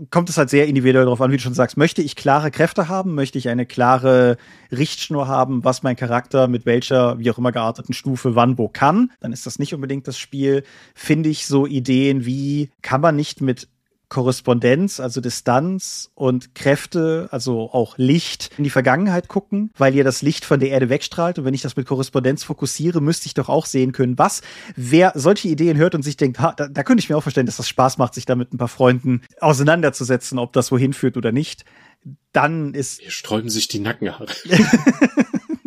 kommt es halt sehr individuell darauf an, wie du schon sagst, möchte ich klare Kräfte haben, möchte ich eine klare Richtschnur haben, was mein Charakter mit welcher, wie auch immer gearteten Stufe wann wo kann, dann ist das nicht unbedingt das Spiel. Finde ich so Ideen wie, kann man nicht mit Korrespondenz, also Distanz und Kräfte, also auch Licht in die Vergangenheit gucken, weil ihr das Licht von der Erde wegstrahlt. Und wenn ich das mit Korrespondenz fokussiere, müsste ich doch auch sehen können, was. Wer solche Ideen hört und sich denkt, ha, da, da könnte ich mir auch vorstellen, dass das Spaß macht, sich da mit ein paar Freunden auseinanderzusetzen, ob das wohin führt oder nicht, dann ist Hier sträuben sich die Nackenhaare. <laughs>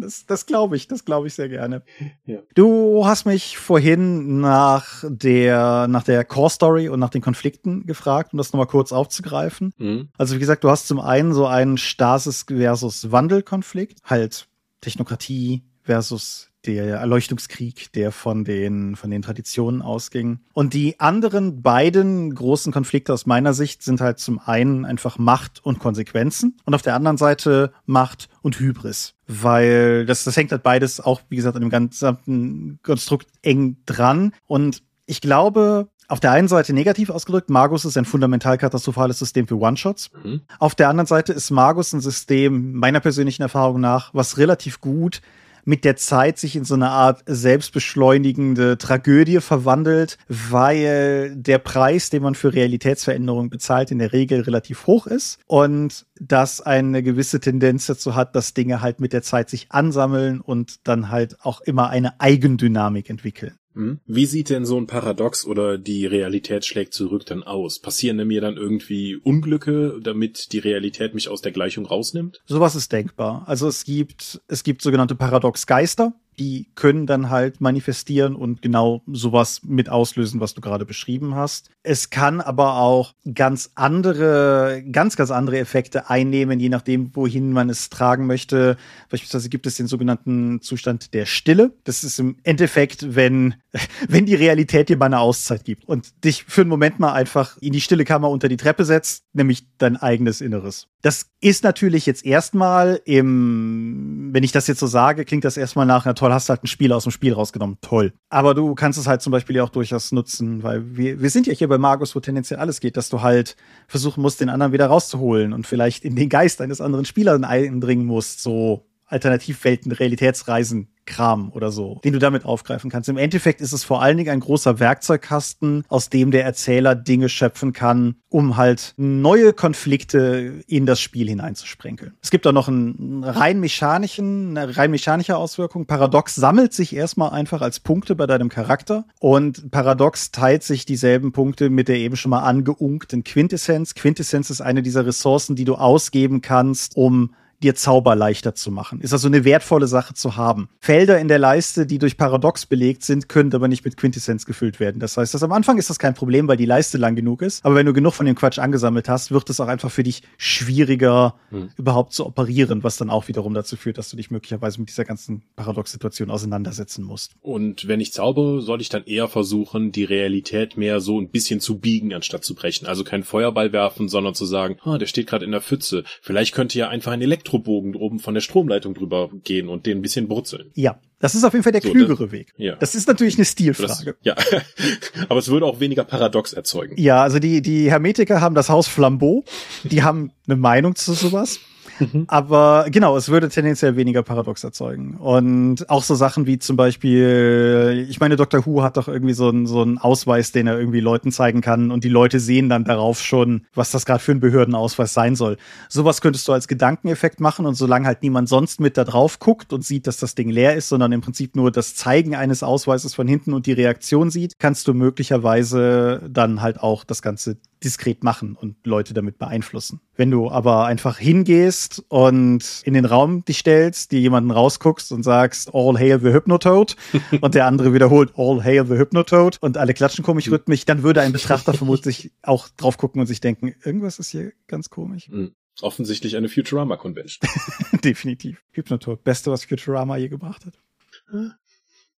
das, das glaube ich, das glaube ich sehr gerne. Ja. Du hast mich vorhin nach der, nach der Core Story und nach den Konflikten gefragt, um das nochmal kurz aufzugreifen. Mhm. Also wie gesagt, du hast zum einen so einen Stasis versus Wandelkonflikt, halt Technokratie versus der Erleuchtungskrieg, der von den, von den Traditionen ausging. Und die anderen beiden großen Konflikte aus meiner Sicht sind halt zum einen einfach Macht und Konsequenzen und auf der anderen Seite Macht und Hybris. Weil das, das hängt halt beides auch, wie gesagt, an dem gesamten Konstrukt eng dran. Und ich glaube, auf der einen Seite negativ ausgedrückt, Magus ist ein fundamental katastrophales System für One-Shots. Mhm. Auf der anderen Seite ist Magus ein System, meiner persönlichen Erfahrung nach, was relativ gut mit der Zeit sich in so eine Art selbstbeschleunigende Tragödie verwandelt, weil der Preis, den man für Realitätsveränderungen bezahlt, in der Regel relativ hoch ist und das eine gewisse Tendenz dazu hat, dass Dinge halt mit der Zeit sich ansammeln und dann halt auch immer eine Eigendynamik entwickeln. Hm? Wie sieht denn so ein Paradox oder die Realität schlägt zurück dann aus? Passieren mir dann irgendwie Unglücke, damit die Realität mich aus der Gleichung rausnimmt? Sowas ist denkbar. Also es gibt, es gibt sogenannte Paradox-Geister die können dann halt manifestieren und genau sowas mit auslösen, was du gerade beschrieben hast. Es kann aber auch ganz andere, ganz, ganz andere Effekte einnehmen, je nachdem, wohin man es tragen möchte. Beispielsweise gibt es den sogenannten Zustand der Stille. Das ist im Endeffekt, wenn, <laughs> wenn die Realität dir mal eine Auszeit gibt und dich für einen Moment mal einfach in die stille Kammer unter die Treppe setzt, nämlich dein eigenes Inneres. Das ist natürlich jetzt erstmal im, wenn ich das jetzt so sage, klingt das erstmal nach einer toll, hast halt ein Spiel aus dem Spiel rausgenommen. Toll. Aber du kannst es halt zum Beispiel ja auch durchaus nutzen, weil wir, wir sind ja hier bei Magus, wo tendenziell alles geht, dass du halt versuchen musst, den anderen wieder rauszuholen und vielleicht in den Geist eines anderen Spielers eindringen musst, so Alternativwelten, Realitätsreisen Kram oder so, den du damit aufgreifen kannst. Im Endeffekt ist es vor allen Dingen ein großer Werkzeugkasten, aus dem der Erzähler Dinge schöpfen kann, um halt neue Konflikte in das Spiel hineinzusprenkeln. Es gibt auch noch einen rein mechanischen, eine rein mechanische Auswirkung. Paradox sammelt sich erstmal einfach als Punkte bei deinem Charakter und Paradox teilt sich dieselben Punkte mit der eben schon mal angeunkten Quintessenz. Quintessenz ist eine dieser Ressourcen, die du ausgeben kannst, um dir Zauber leichter zu machen. Ist also eine wertvolle Sache zu haben. Felder in der Leiste, die durch Paradox belegt sind, können aber nicht mit Quintessenz gefüllt werden. Das heißt, dass am Anfang ist das kein Problem, weil die Leiste lang genug ist. Aber wenn du genug von dem Quatsch angesammelt hast, wird es auch einfach für dich schwieriger, hm. überhaupt zu operieren, was dann auch wiederum dazu führt, dass du dich möglicherweise mit dieser ganzen Paradox-Situation auseinandersetzen musst. Und wenn ich zaubere, soll ich dann eher versuchen, die Realität mehr so ein bisschen zu biegen, anstatt zu brechen. Also kein Feuerball werfen, sondern zu sagen, ah, der steht gerade in der Pfütze. Vielleicht könnte ja einfach ein Elektro Elektrobogen oben von der Stromleitung drüber gehen und den ein bisschen brutzeln. Ja, das ist auf jeden Fall der so, klügere das, Weg. Ja. Das ist natürlich eine Stilfrage. Das, ja, <laughs> aber es würde auch weniger Paradox erzeugen. Ja, also die, die Hermetiker haben das Haus Flambeau. Die haben eine Meinung zu sowas. Mhm. Aber genau, es würde tendenziell weniger Paradox erzeugen. Und auch so Sachen wie zum Beispiel, ich meine, Dr. Who hat doch irgendwie so einen so einen Ausweis, den er irgendwie Leuten zeigen kann und die Leute sehen dann darauf schon, was das gerade für ein Behördenausweis sein soll. Sowas könntest du als Gedankeneffekt machen und solange halt niemand sonst mit da drauf guckt und sieht, dass das Ding leer ist, sondern im Prinzip nur das Zeigen eines Ausweises von hinten und die Reaktion sieht, kannst du möglicherweise dann halt auch das Ganze diskret machen und Leute damit beeinflussen. Wenn du aber einfach hingehst und in den Raum dich stellst, dir jemanden rausguckst und sagst, All hail the Hypnotoad <laughs> und der andere wiederholt All hail the Hypnotoad und alle klatschen komisch hm. rhythmisch, dann würde ein Betrachter vermutlich auch drauf gucken und sich denken, irgendwas ist hier ganz komisch. Mhm. Offensichtlich eine Futurama Convention. <laughs> Definitiv. Hypnotoad, beste, was Futurama je gebracht hat.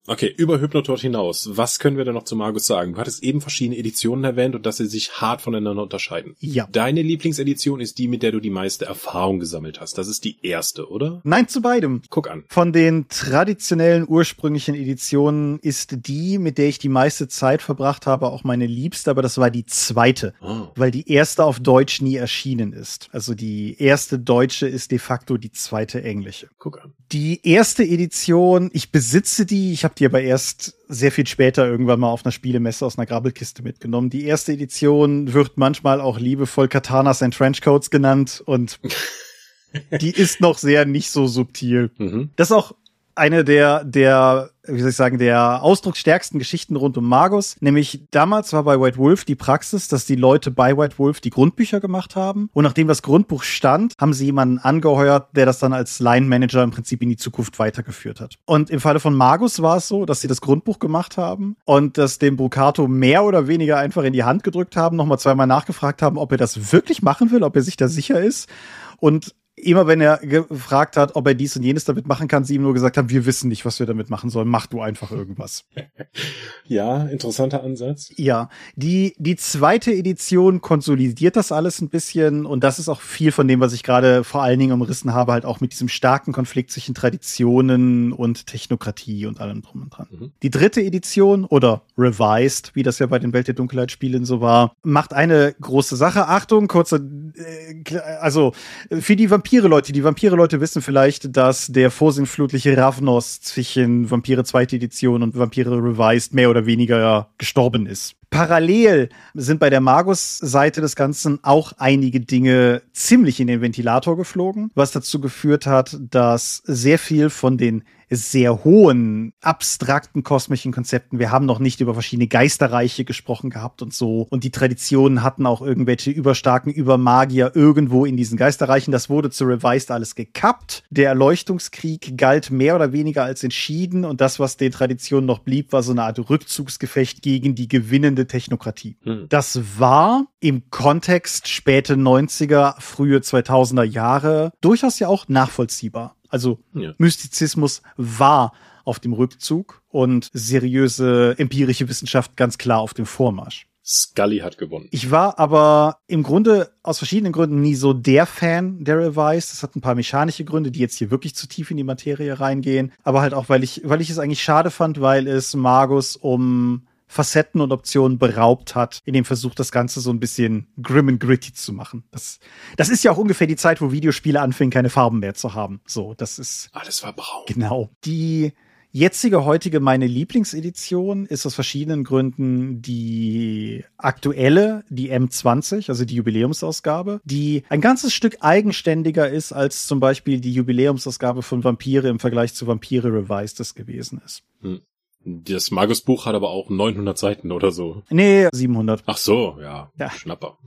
Okay, über Hypnotot hinaus, was können wir denn noch zu Magus sagen? Du hattest eben verschiedene Editionen erwähnt und dass sie sich hart voneinander unterscheiden. Ja. Deine Lieblingsedition ist die, mit der du die meiste Erfahrung gesammelt hast. Das ist die erste, oder? Nein, zu beidem. Guck an. Von den traditionellen ursprünglichen Editionen ist die, mit der ich die meiste Zeit verbracht habe, auch meine liebste, aber das war die zweite, oh. weil die erste auf Deutsch nie erschienen ist. Also die erste deutsche ist de facto die zweite englische. Guck an. Die erste Edition, ich besitze die, ich habe die aber erst sehr viel später irgendwann mal auf einer Spielemesse aus einer Grabbelkiste mitgenommen. Die erste Edition wird manchmal auch liebevoll Katanas and Trenchcoats genannt und <laughs> die ist noch sehr nicht so subtil. Mhm. Das ist auch eine der, der wie soll ich sagen, der ausdrucksstärksten Geschichten rund um Magus. Nämlich damals war bei White Wolf die Praxis, dass die Leute bei White Wolf die Grundbücher gemacht haben. Und nachdem das Grundbuch stand, haben sie jemanden angeheuert, der das dann als Line-Manager im Prinzip in die Zukunft weitergeführt hat. Und im Falle von Magus war es so, dass sie das Grundbuch gemacht haben und das dem Brucato mehr oder weniger einfach in die Hand gedrückt haben, nochmal zweimal nachgefragt haben, ob er das wirklich machen will, ob er sich da sicher ist. Und immer wenn er gefragt hat, ob er dies und jenes damit machen kann, sie ihm nur gesagt haben, wir wissen nicht, was wir damit machen sollen, mach du einfach irgendwas. <laughs> Ja, interessanter Ansatz. Ja, die, die zweite Edition konsolidiert das alles ein bisschen und das ist auch viel von dem, was ich gerade vor allen Dingen umrissen habe, halt auch mit diesem starken Konflikt zwischen Traditionen und Technokratie und allem drum und dran. Mhm. Die dritte Edition oder Revised, wie das ja bei den Welt der Dunkelheit Spielen so war, macht eine große Sache. Achtung, kurze, äh, also für die Vampire Vampire-Leute. Die Vampire-Leute wissen vielleicht, dass der vorsinnflutliche Ravnos zwischen Vampire zweite Edition und Vampire Revised mehr oder weniger gestorben ist. Parallel sind bei der Magus-Seite des Ganzen auch einige Dinge ziemlich in den Ventilator geflogen, was dazu geführt hat, dass sehr viel von den sehr hohen, abstrakten kosmischen Konzepten. Wir haben noch nicht über verschiedene Geisterreiche gesprochen gehabt und so. Und die Traditionen hatten auch irgendwelche überstarken Übermagier irgendwo in diesen Geisterreichen. Das wurde zu Revised alles gekappt. Der Erleuchtungskrieg galt mehr oder weniger als entschieden und das, was den Traditionen noch blieb, war so eine Art Rückzugsgefecht gegen die gewinnende Technokratie. Hm. Das war im Kontext späte 90er, frühe 2000er Jahre durchaus ja auch nachvollziehbar. Also ja. Mystizismus war auf dem Rückzug und seriöse empirische Wissenschaft ganz klar auf dem Vormarsch. Scully hat gewonnen. Ich war aber im Grunde aus verschiedenen Gründen nie so der Fan der Revised. Das hat ein paar mechanische Gründe, die jetzt hier wirklich zu tief in die Materie reingehen. Aber halt auch, weil ich, weil ich es eigentlich schade fand, weil es Magus um Facetten und Optionen beraubt hat, in dem Versuch, das Ganze so ein bisschen grim and gritty zu machen. Das, das ist ja auch ungefähr die Zeit, wo Videospiele anfingen, keine Farben mehr zu haben. So, das ist. Alles war braun. Genau. Die jetzige, heutige meine Lieblingsedition ist aus verschiedenen Gründen die aktuelle, die M20, also die Jubiläumsausgabe, die ein ganzes Stück eigenständiger ist als zum Beispiel die Jubiläumsausgabe von Vampire im Vergleich zu Vampire Revised das gewesen ist. Hm. Das Magus-Buch hat aber auch 900 Seiten oder so. Nee, 700. Ach so, ja. ja. Schnapper.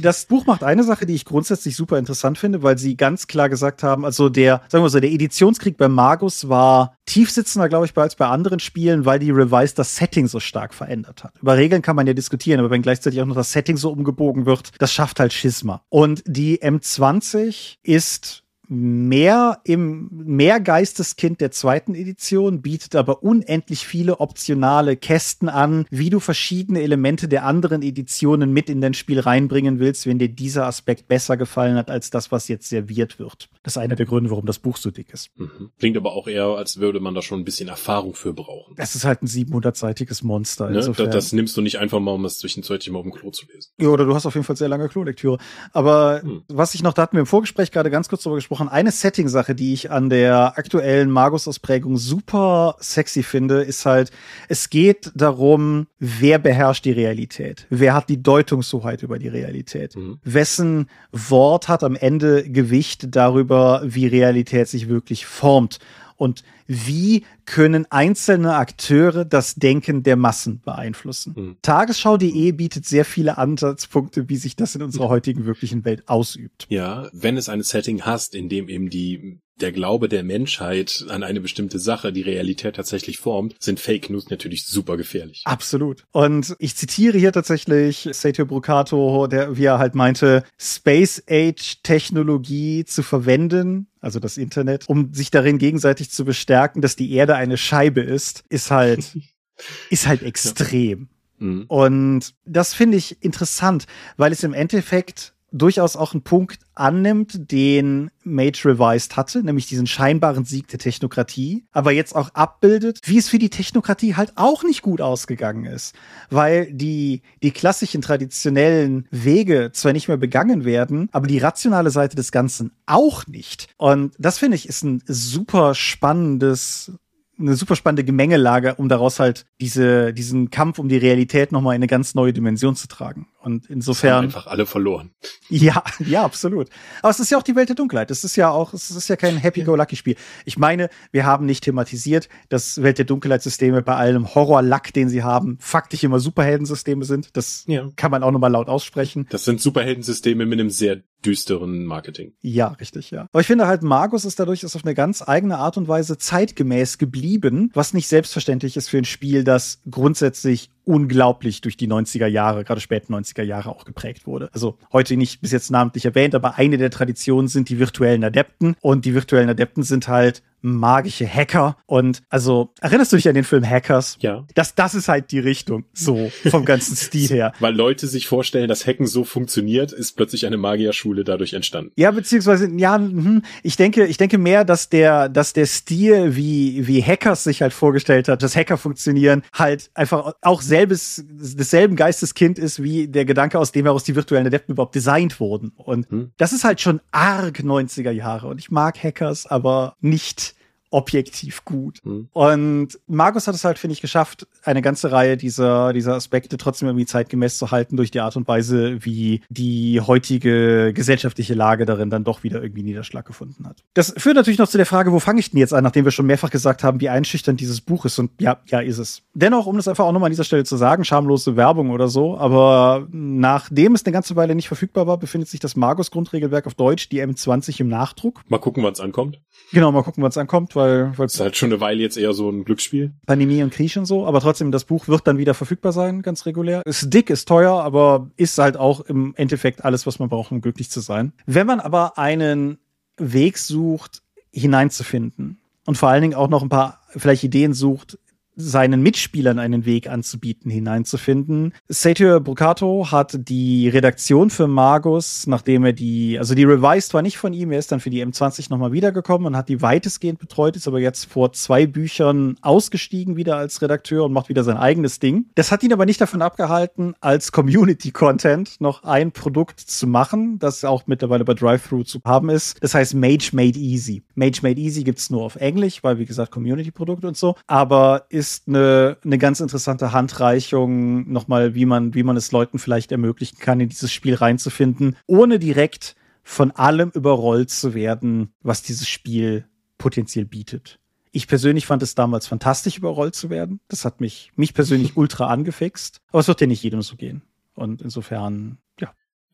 Das Buch macht eine Sache, die ich grundsätzlich super interessant finde, weil sie ganz klar gesagt haben, also der, sagen wir so, der Editionskrieg bei Magus war tiefsitzender, glaube ich, als bei anderen Spielen, weil die Revised das Setting so stark verändert hat. Über Regeln kann man ja diskutieren, aber wenn gleichzeitig auch noch das Setting so umgebogen wird, das schafft halt Schisma. Und die M20 ist mehr im mehr Geisteskind der zweiten Edition, bietet aber unendlich viele optionale Kästen an, wie du verschiedene Elemente der anderen Editionen mit in dein Spiel reinbringen willst, wenn dir dieser Aspekt besser gefallen hat als das, was jetzt serviert wird. Das ist einer der Gründe, warum das Buch so dick ist. Mhm. Klingt aber auch eher, als würde man da schon ein bisschen Erfahrung für brauchen. Es ist halt ein 700-seitiges Monster. Ne? Das, das, nimmst du nicht einfach mal, um das zwischenzeitlich mal auf dem Klo zu lesen. Ja, oder du hast auf jeden Fall sehr lange Klolektüre. Aber hm. was ich noch, da hatten wir im Vorgespräch gerade ganz kurz darüber gesprochen, eine Setting-Sache, die ich an der aktuellen Magus-Ausprägung super sexy finde, ist halt, es geht darum, wer beherrscht die Realität? Wer hat die Deutungshoheit über die Realität? Mhm. Wessen Wort hat am Ende Gewicht darüber, wie Realität sich wirklich formt? Und wie können einzelne Akteure das Denken der Massen beeinflussen. Mhm. Tagesschau.de bietet sehr viele Ansatzpunkte, wie sich das in unserer heutigen wirklichen Welt ausübt. Ja, wenn es ein Setting hast, in dem eben die der Glaube der Menschheit an eine bestimmte Sache die Realität tatsächlich formt, sind Fake News natürlich super gefährlich. Absolut. Und ich zitiere hier tatsächlich Sergio Brucato, der, wie er halt meinte, Space Age Technologie zu verwenden, also das Internet, um sich darin gegenseitig zu bestärken, dass die Erde eine Scheibe ist, ist halt, <laughs> ist halt extrem. Ja. Mhm. Und das finde ich interessant, weil es im Endeffekt durchaus auch einen Punkt annimmt, den Mage Revised hatte, nämlich diesen scheinbaren Sieg der Technokratie, aber jetzt auch abbildet, wie es für die Technokratie halt auch nicht gut ausgegangen ist, weil die, die klassischen traditionellen Wege zwar nicht mehr begangen werden, aber die rationale Seite des Ganzen auch nicht. Und das finde ich ist ein super spannendes eine super spannende Gemengelage, um daraus halt diese, diesen Kampf um die Realität nochmal in eine ganz neue Dimension zu tragen. Und insofern. Haben einfach alle verloren. Ja, <laughs> ja, absolut. Aber es ist ja auch die Welt der Dunkelheit. Es ist ja auch, es ist ja kein Happy-Go-Lucky-Spiel. Ich meine, wir haben nicht thematisiert, dass Welt der Dunkelheit-Systeme bei allem Horror-Lack, den sie haben, faktisch immer Superheldensysteme sind. Das ja. kann man auch nochmal laut aussprechen. Das sind Superheldensysteme mit einem sehr düsteren Marketing. Ja, richtig, ja. Aber ich finde halt, Magus ist dadurch ist auf eine ganz eigene Art und Weise zeitgemäß geblieben, was nicht selbstverständlich ist für ein Spiel, das grundsätzlich unglaublich durch die 90er Jahre, gerade späten 90er Jahre auch geprägt wurde. Also heute nicht bis jetzt namentlich erwähnt, aber eine der Traditionen sind die virtuellen Adepten und die virtuellen Adepten sind halt magische Hacker. Und also, erinnerst du dich an den Film Hackers? Ja. Das, das ist halt die Richtung, so vom ganzen <laughs> Stil her. Weil Leute sich vorstellen, dass Hacken so funktioniert, ist plötzlich eine Magierschule dadurch entstanden. Ja, beziehungsweise, ja, hm, ich denke, ich denke mehr, dass der, dass der Stil, wie, wie Hackers sich halt vorgestellt hat, dass Hacker funktionieren, halt einfach auch selbes, desselben Geisteskind ist, wie der Gedanke, aus dem heraus die virtuellen Adepten überhaupt designt wurden. Und hm. das ist halt schon arg 90er Jahre. Und ich mag Hackers, aber nicht objektiv gut. Mhm. Und Markus hat es halt, finde ich, geschafft, eine ganze Reihe dieser, dieser Aspekte trotzdem irgendwie zeitgemäß zu halten durch die Art und Weise, wie die heutige gesellschaftliche Lage darin dann doch wieder irgendwie Niederschlag gefunden hat. Das führt natürlich noch zu der Frage, wo fange ich denn jetzt an, nachdem wir schon mehrfach gesagt haben, wie einschüchternd dieses Buch ist. Und ja, ja, ist es. Dennoch, um das einfach auch nochmal an dieser Stelle zu sagen, schamlose Werbung oder so, aber nachdem es eine ganze Weile nicht verfügbar war, befindet sich das Margus-Grundregelwerk auf Deutsch, die M20 im Nachdruck. Mal gucken, wann es ankommt. Genau, mal gucken, wann es ankommt, weil weil ist halt schon eine Weile jetzt eher so ein Glücksspiel. Pandemie und Krieg und so, aber trotzdem das Buch wird dann wieder verfügbar sein, ganz regulär. Ist dick, ist teuer, aber ist halt auch im Endeffekt alles, was man braucht, um glücklich zu sein. Wenn man aber einen Weg sucht, hineinzufinden und vor allen Dingen auch noch ein paar vielleicht Ideen sucht, seinen Mitspielern einen Weg anzubieten, hineinzufinden. Satyr Brucato hat die Redaktion für Magus, nachdem er die, also die Revised war nicht von ihm, er ist dann für die M20 nochmal wiedergekommen und hat die weitestgehend betreut, ist aber jetzt vor zwei Büchern ausgestiegen wieder als Redakteur und macht wieder sein eigenes Ding. Das hat ihn aber nicht davon abgehalten, als Community-Content noch ein Produkt zu machen, das auch mittlerweile bei Drive-Thru zu haben ist. Das heißt Mage Made Easy. Mage Made Easy gibt's nur auf Englisch, weil wie gesagt Community-Produkt und so, aber ist ist eine, eine ganz interessante Handreichung nochmal, wie man, wie man es Leuten vielleicht ermöglichen kann, in dieses Spiel reinzufinden, ohne direkt von allem überrollt zu werden, was dieses Spiel potenziell bietet. Ich persönlich fand es damals fantastisch, überrollt zu werden. Das hat mich, mich persönlich <laughs> ultra angefixt. Aber es wird ja nicht jedem so gehen. Und insofern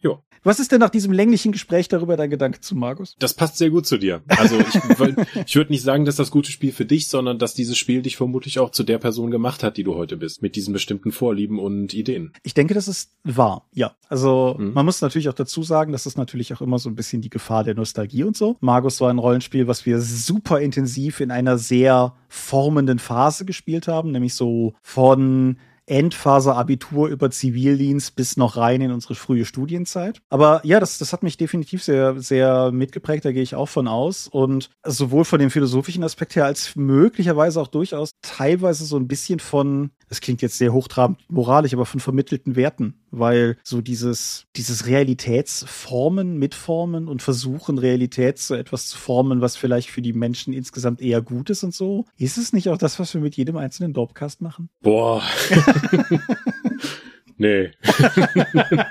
Jo. Was ist denn nach diesem länglichen Gespräch darüber dein Gedanke zu Markus? Das passt sehr gut zu dir. Also ich, <laughs> ich würde nicht sagen, dass das gute Spiel für dich, sondern dass dieses Spiel dich vermutlich auch zu der Person gemacht hat, die du heute bist, mit diesen bestimmten Vorlieben und Ideen. Ich denke, das ist wahr, ja. Also mhm. man muss natürlich auch dazu sagen, das ist natürlich auch immer so ein bisschen die Gefahr der Nostalgie und so. Margus war ein Rollenspiel, was wir super intensiv in einer sehr formenden Phase gespielt haben, nämlich so von Endphase Abitur über Zivildienst bis noch rein in unsere frühe Studienzeit. Aber ja, das, das hat mich definitiv sehr, sehr mitgeprägt, da gehe ich auch von aus. Und sowohl von dem philosophischen Aspekt her als möglicherweise auch durchaus teilweise so ein bisschen von, das klingt jetzt sehr hochtrabend moralisch, aber von vermittelten Werten, weil so dieses, dieses Realitätsformen, Mitformen und versuchen, Realität zu etwas zu formen, was vielleicht für die Menschen insgesamt eher gut ist und so. Ist es nicht auch das, was wir mit jedem einzelnen Dorpcast machen? Boah. <laughs> <laughs> nee. <laughs>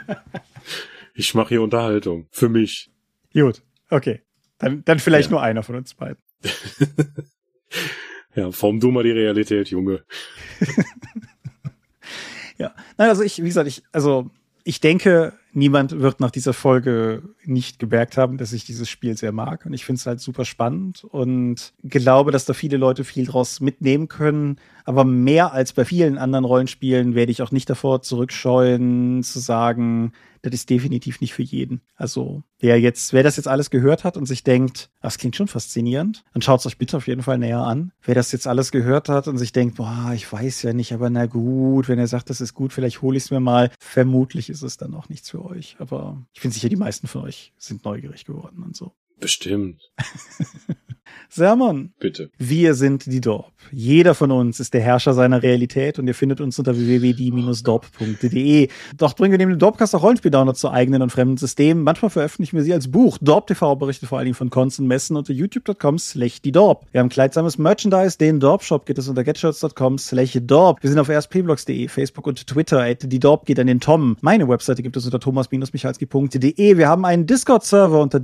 ich mache hier Unterhaltung. Für mich. Gut, okay. Dann, dann vielleicht ja. nur einer von uns beiden. <laughs> ja, form du mal die Realität, Junge. ja. Nein, also ich, wie gesagt, ich, also ich denke, niemand wird nach dieser Folge nicht gemerkt haben, dass ich dieses Spiel sehr mag. Und ich finde es halt super spannend und glaube, dass da viele Leute viel draus mitnehmen können. Aber mehr als bei vielen anderen Rollenspielen werde ich auch nicht davor zurückscheuen, zu sagen, das ist definitiv nicht für jeden. Also wer jetzt, wer das jetzt alles gehört hat und sich denkt, das klingt schon faszinierend, dann schaut es euch bitte auf jeden Fall näher an. Wer das jetzt alles gehört hat und sich denkt, boah, ich weiß ja nicht, aber na gut, wenn er sagt, das ist gut, vielleicht hole ich es mir mal. Vermutlich ist es dann auch nichts für euch. Aber ich bin sicher, die meisten von euch sind neugierig geworden und so. Bestimmt. <laughs> Sermon. Bitte. Wir sind die Dorp. Jeder von uns ist der Herrscher seiner Realität und ihr findet uns unter www.die-dorp.de. Doch bringen wir neben dem Dorpcast auch Rollenspiel-Download zu eigenen und fremden Systemen. Manchmal veröffentlichen wir sie als Buch. Dorp TV berichtet vor allen Dingen von und Messen unter youtube.com slash die Dorp. Wir haben kleidsames Merchandise. Den Dorp Shop geht es unter getshirts.com slash Dorp. Wir sind auf rspblogs.de, Facebook und Twitter. Die Dorp geht an den Tom. Meine Webseite gibt es unter thomas-michalski.de. Wir haben einen Discord-Server unter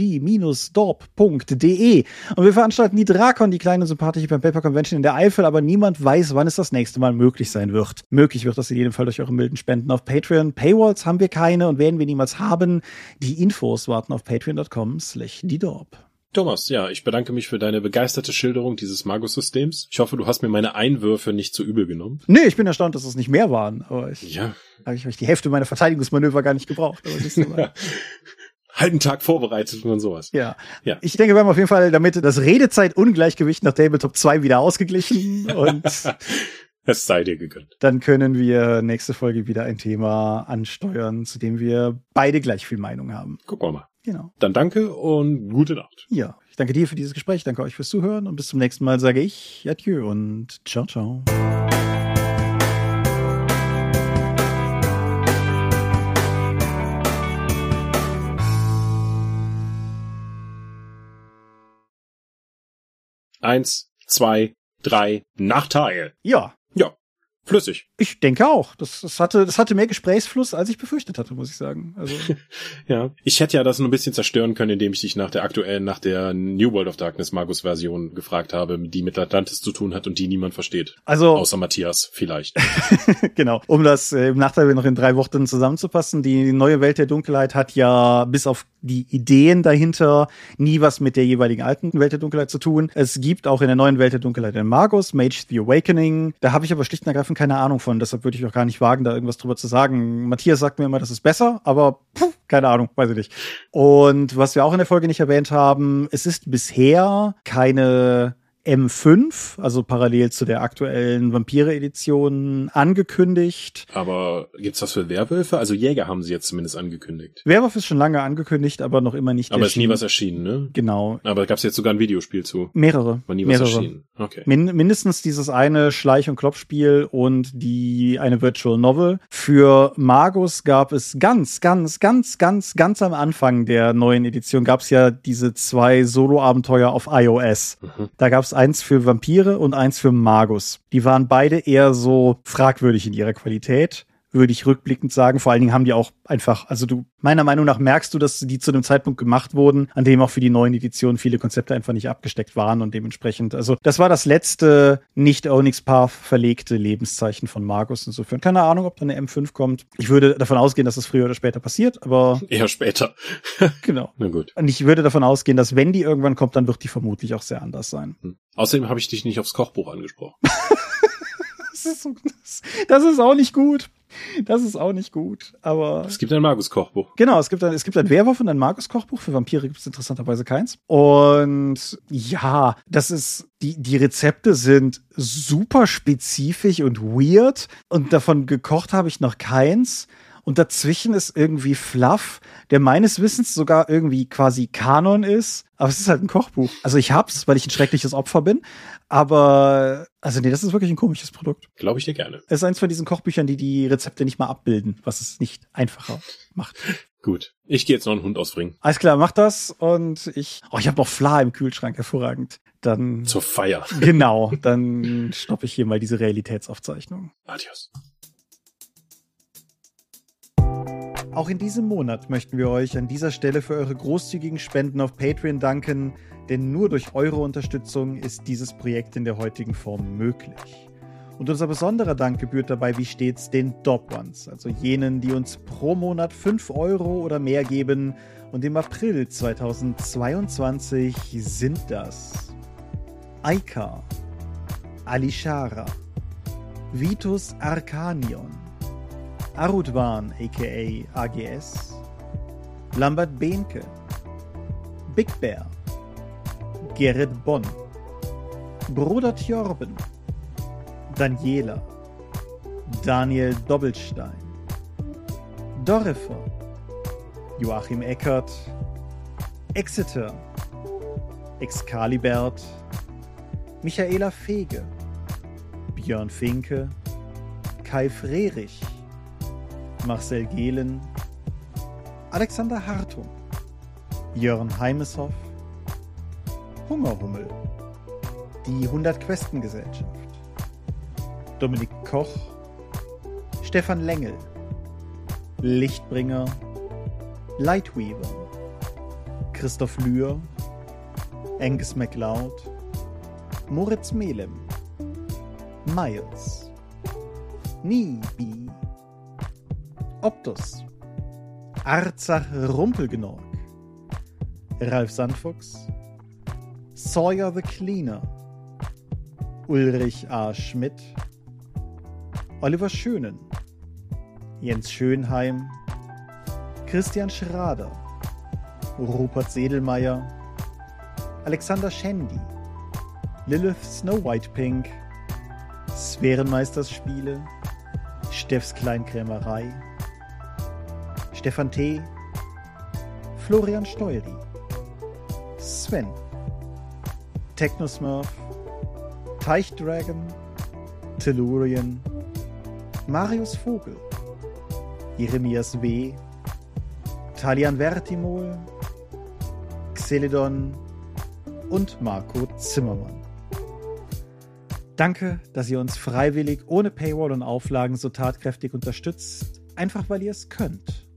discord.die-dorp.de. Und wir veranstalten die Drakon, die kleine sympathische Pen Paper Convention in der Eifel, aber niemand weiß, wann es das nächste Mal möglich sein wird. Möglich wird das in jedem Fall durch eure milden Spenden auf Patreon. Paywalls haben wir keine und werden wir niemals haben. Die Infos warten auf patreon.com slash die Thomas, ja, ich bedanke mich für deine begeisterte Schilderung dieses Magus-Systems. Ich hoffe, du hast mir meine Einwürfe nicht zu übel genommen. Nee, ich bin erstaunt, dass es nicht mehr waren. Aber ich, ja. habe ich die Hälfte meiner Verteidigungsmanöver gar nicht gebraucht. <laughs> Halben Tag vorbereitet und sowas. Ja. ja. Ich denke, wir haben auf jeden Fall damit das Redezeit-Ungleichgewicht nach Tabletop 2 wieder ausgeglichen und <laughs> es sei dir gegönnt. Dann können wir nächste Folge wieder ein Thema ansteuern, zu dem wir beide gleich viel Meinung haben. Gucken wir mal. Genau. Dann danke und gute Nacht. Ja, ich danke dir für dieses Gespräch, danke euch fürs Zuhören und bis zum nächsten Mal sage ich Adieu und ciao, ciao. Eins, zwei, drei, Nachteil. Ja. Flüssig. Ich denke auch. Das, das, hatte, das hatte mehr Gesprächsfluss, als ich befürchtet hatte, muss ich sagen. Also. <laughs> ja. Ich hätte ja das nur ein bisschen zerstören können, indem ich dich nach der aktuellen, nach der New World of Darkness Magus Version gefragt habe, die mit Atlantis zu tun hat und die niemand versteht. Also. Außer Matthias, vielleicht. <laughs> genau. Um das äh, im Nachteil noch in drei Worten zusammenzufassen. Die neue Welt der Dunkelheit hat ja bis auf die Ideen dahinter nie was mit der jeweiligen alten Welt der Dunkelheit zu tun. Es gibt auch in der neuen Welt der Dunkelheit den Magus, Mage the Awakening. Da habe ich aber schlicht und ergreifend keine Ahnung von. Deshalb würde ich auch gar nicht wagen, da irgendwas drüber zu sagen. Matthias sagt mir immer, das ist besser, aber puh, keine Ahnung, weiß ich nicht. Und was wir auch in der Folge nicht erwähnt haben, es ist bisher keine M5, also parallel zu der aktuellen Vampire-Edition, angekündigt. Aber gibt's das für Werwölfe? Also Jäger haben sie jetzt zumindest angekündigt. Werwolf ist schon lange angekündigt, aber noch immer nicht Aber ist nie was erschienen, ne? Genau. Aber gab's jetzt sogar ein Videospiel zu? Mehrere. War nie mehrere. was erschienen. Okay. Min mindestens dieses eine Schleich- und Kloppspiel und die eine Virtual Novel. Für Magus gab es ganz, ganz, ganz, ganz, ganz am Anfang der neuen Edition gab's ja diese zwei Solo-Abenteuer auf iOS. Mhm. Da gab's eins für Vampire und eins für Magus. Die waren beide eher so fragwürdig in ihrer Qualität, würde ich rückblickend sagen. Vor allen Dingen haben die auch einfach, also du, meiner Meinung nach merkst du, dass die zu dem Zeitpunkt gemacht wurden, an dem auch für die neuen Editionen viele Konzepte einfach nicht abgesteckt waren und dementsprechend, also das war das letzte nicht Onyx Path verlegte Lebenszeichen von Magus. Insofern keine Ahnung, ob da eine M5 kommt. Ich würde davon ausgehen, dass das früher oder später passiert, aber <laughs> Eher später. <laughs> genau. Na gut. Und ich würde davon ausgehen, dass wenn die irgendwann kommt, dann wird die vermutlich auch sehr anders sein. Hm. Außerdem habe ich dich nicht aufs Kochbuch angesprochen. <laughs> Das ist, das ist auch nicht gut. Das ist auch nicht gut, aber. Es gibt ein Magus-Kochbuch. Genau, es gibt ein, es gibt ein Werwolf und ein Magus-Kochbuch. Für Vampire gibt es interessanterweise keins. Und ja, das ist, die, die Rezepte sind super spezifisch und weird. Und davon gekocht habe ich noch keins. Und dazwischen ist irgendwie Fluff, der meines Wissens sogar irgendwie quasi Kanon ist. Aber es ist halt ein Kochbuch. Also ich hab's, weil ich ein schreckliches Opfer bin. Aber, also nee, das ist wirklich ein komisches Produkt. Glaube ich dir gerne. Es ist eins von diesen Kochbüchern, die die Rezepte nicht mal abbilden, was es nicht einfacher macht. <laughs> Gut. Ich gehe jetzt noch einen Hund ausbringen. Alles klar, mach das. Und ich, oh, ich habe noch Fla im Kühlschrank, hervorragend. Dann, Zur Feier. genau, dann stoppe ich hier mal diese Realitätsaufzeichnung. Adios. Auch in diesem Monat möchten wir euch an dieser Stelle für eure großzügigen Spenden auf Patreon danken, denn nur durch eure Unterstützung ist dieses Projekt in der heutigen Form möglich. Und unser besonderer Dank gebührt dabei wie stets den Dop Ones, also jenen, die uns pro Monat 5 Euro oder mehr geben. Und im April 2022 sind das Aika, Alishara, Vitus Arcanion, Arudwan aka AGS, Lambert Behnke, Big Bear, Gerrit Bonn, Bruder Tjorben, Daniela, Daniel Doppelstein, Dorifer, Joachim Eckert, Exeter, Excalibert, Michaela Fege, Björn Finke, Kai Frerich, Marcel Gehlen, Alexander Hartung, Jörn Heimeshoff, Hungerhummel, die 100 Questen Gesellschaft, Dominik Koch, Stefan Lengel, Lichtbringer, Lightweaver, Christoph Lühr, Angus MacLeod, Moritz Melem, Miles, Nibi, Optus, Arzach Rumpelgenorg, Ralf Sandfuchs, Sawyer the Cleaner, Ulrich A. Schmidt, Oliver Schönen, Jens Schönheim, Christian Schrader, Rupert Sedelmeier, Alexander Schendi, Lilith Snow White Pink, Sphärenmeisters Spiele, Steffs Kleinkrämerei, Stefan T., Florian Steury, Sven, Technosmurf, Teichdragon, Tellurian, Marius Vogel, Jeremias W., Talian Vertimol, Xeledon und Marco Zimmermann. Danke, dass ihr uns freiwillig ohne Paywall und Auflagen so tatkräftig unterstützt, einfach weil ihr es könnt.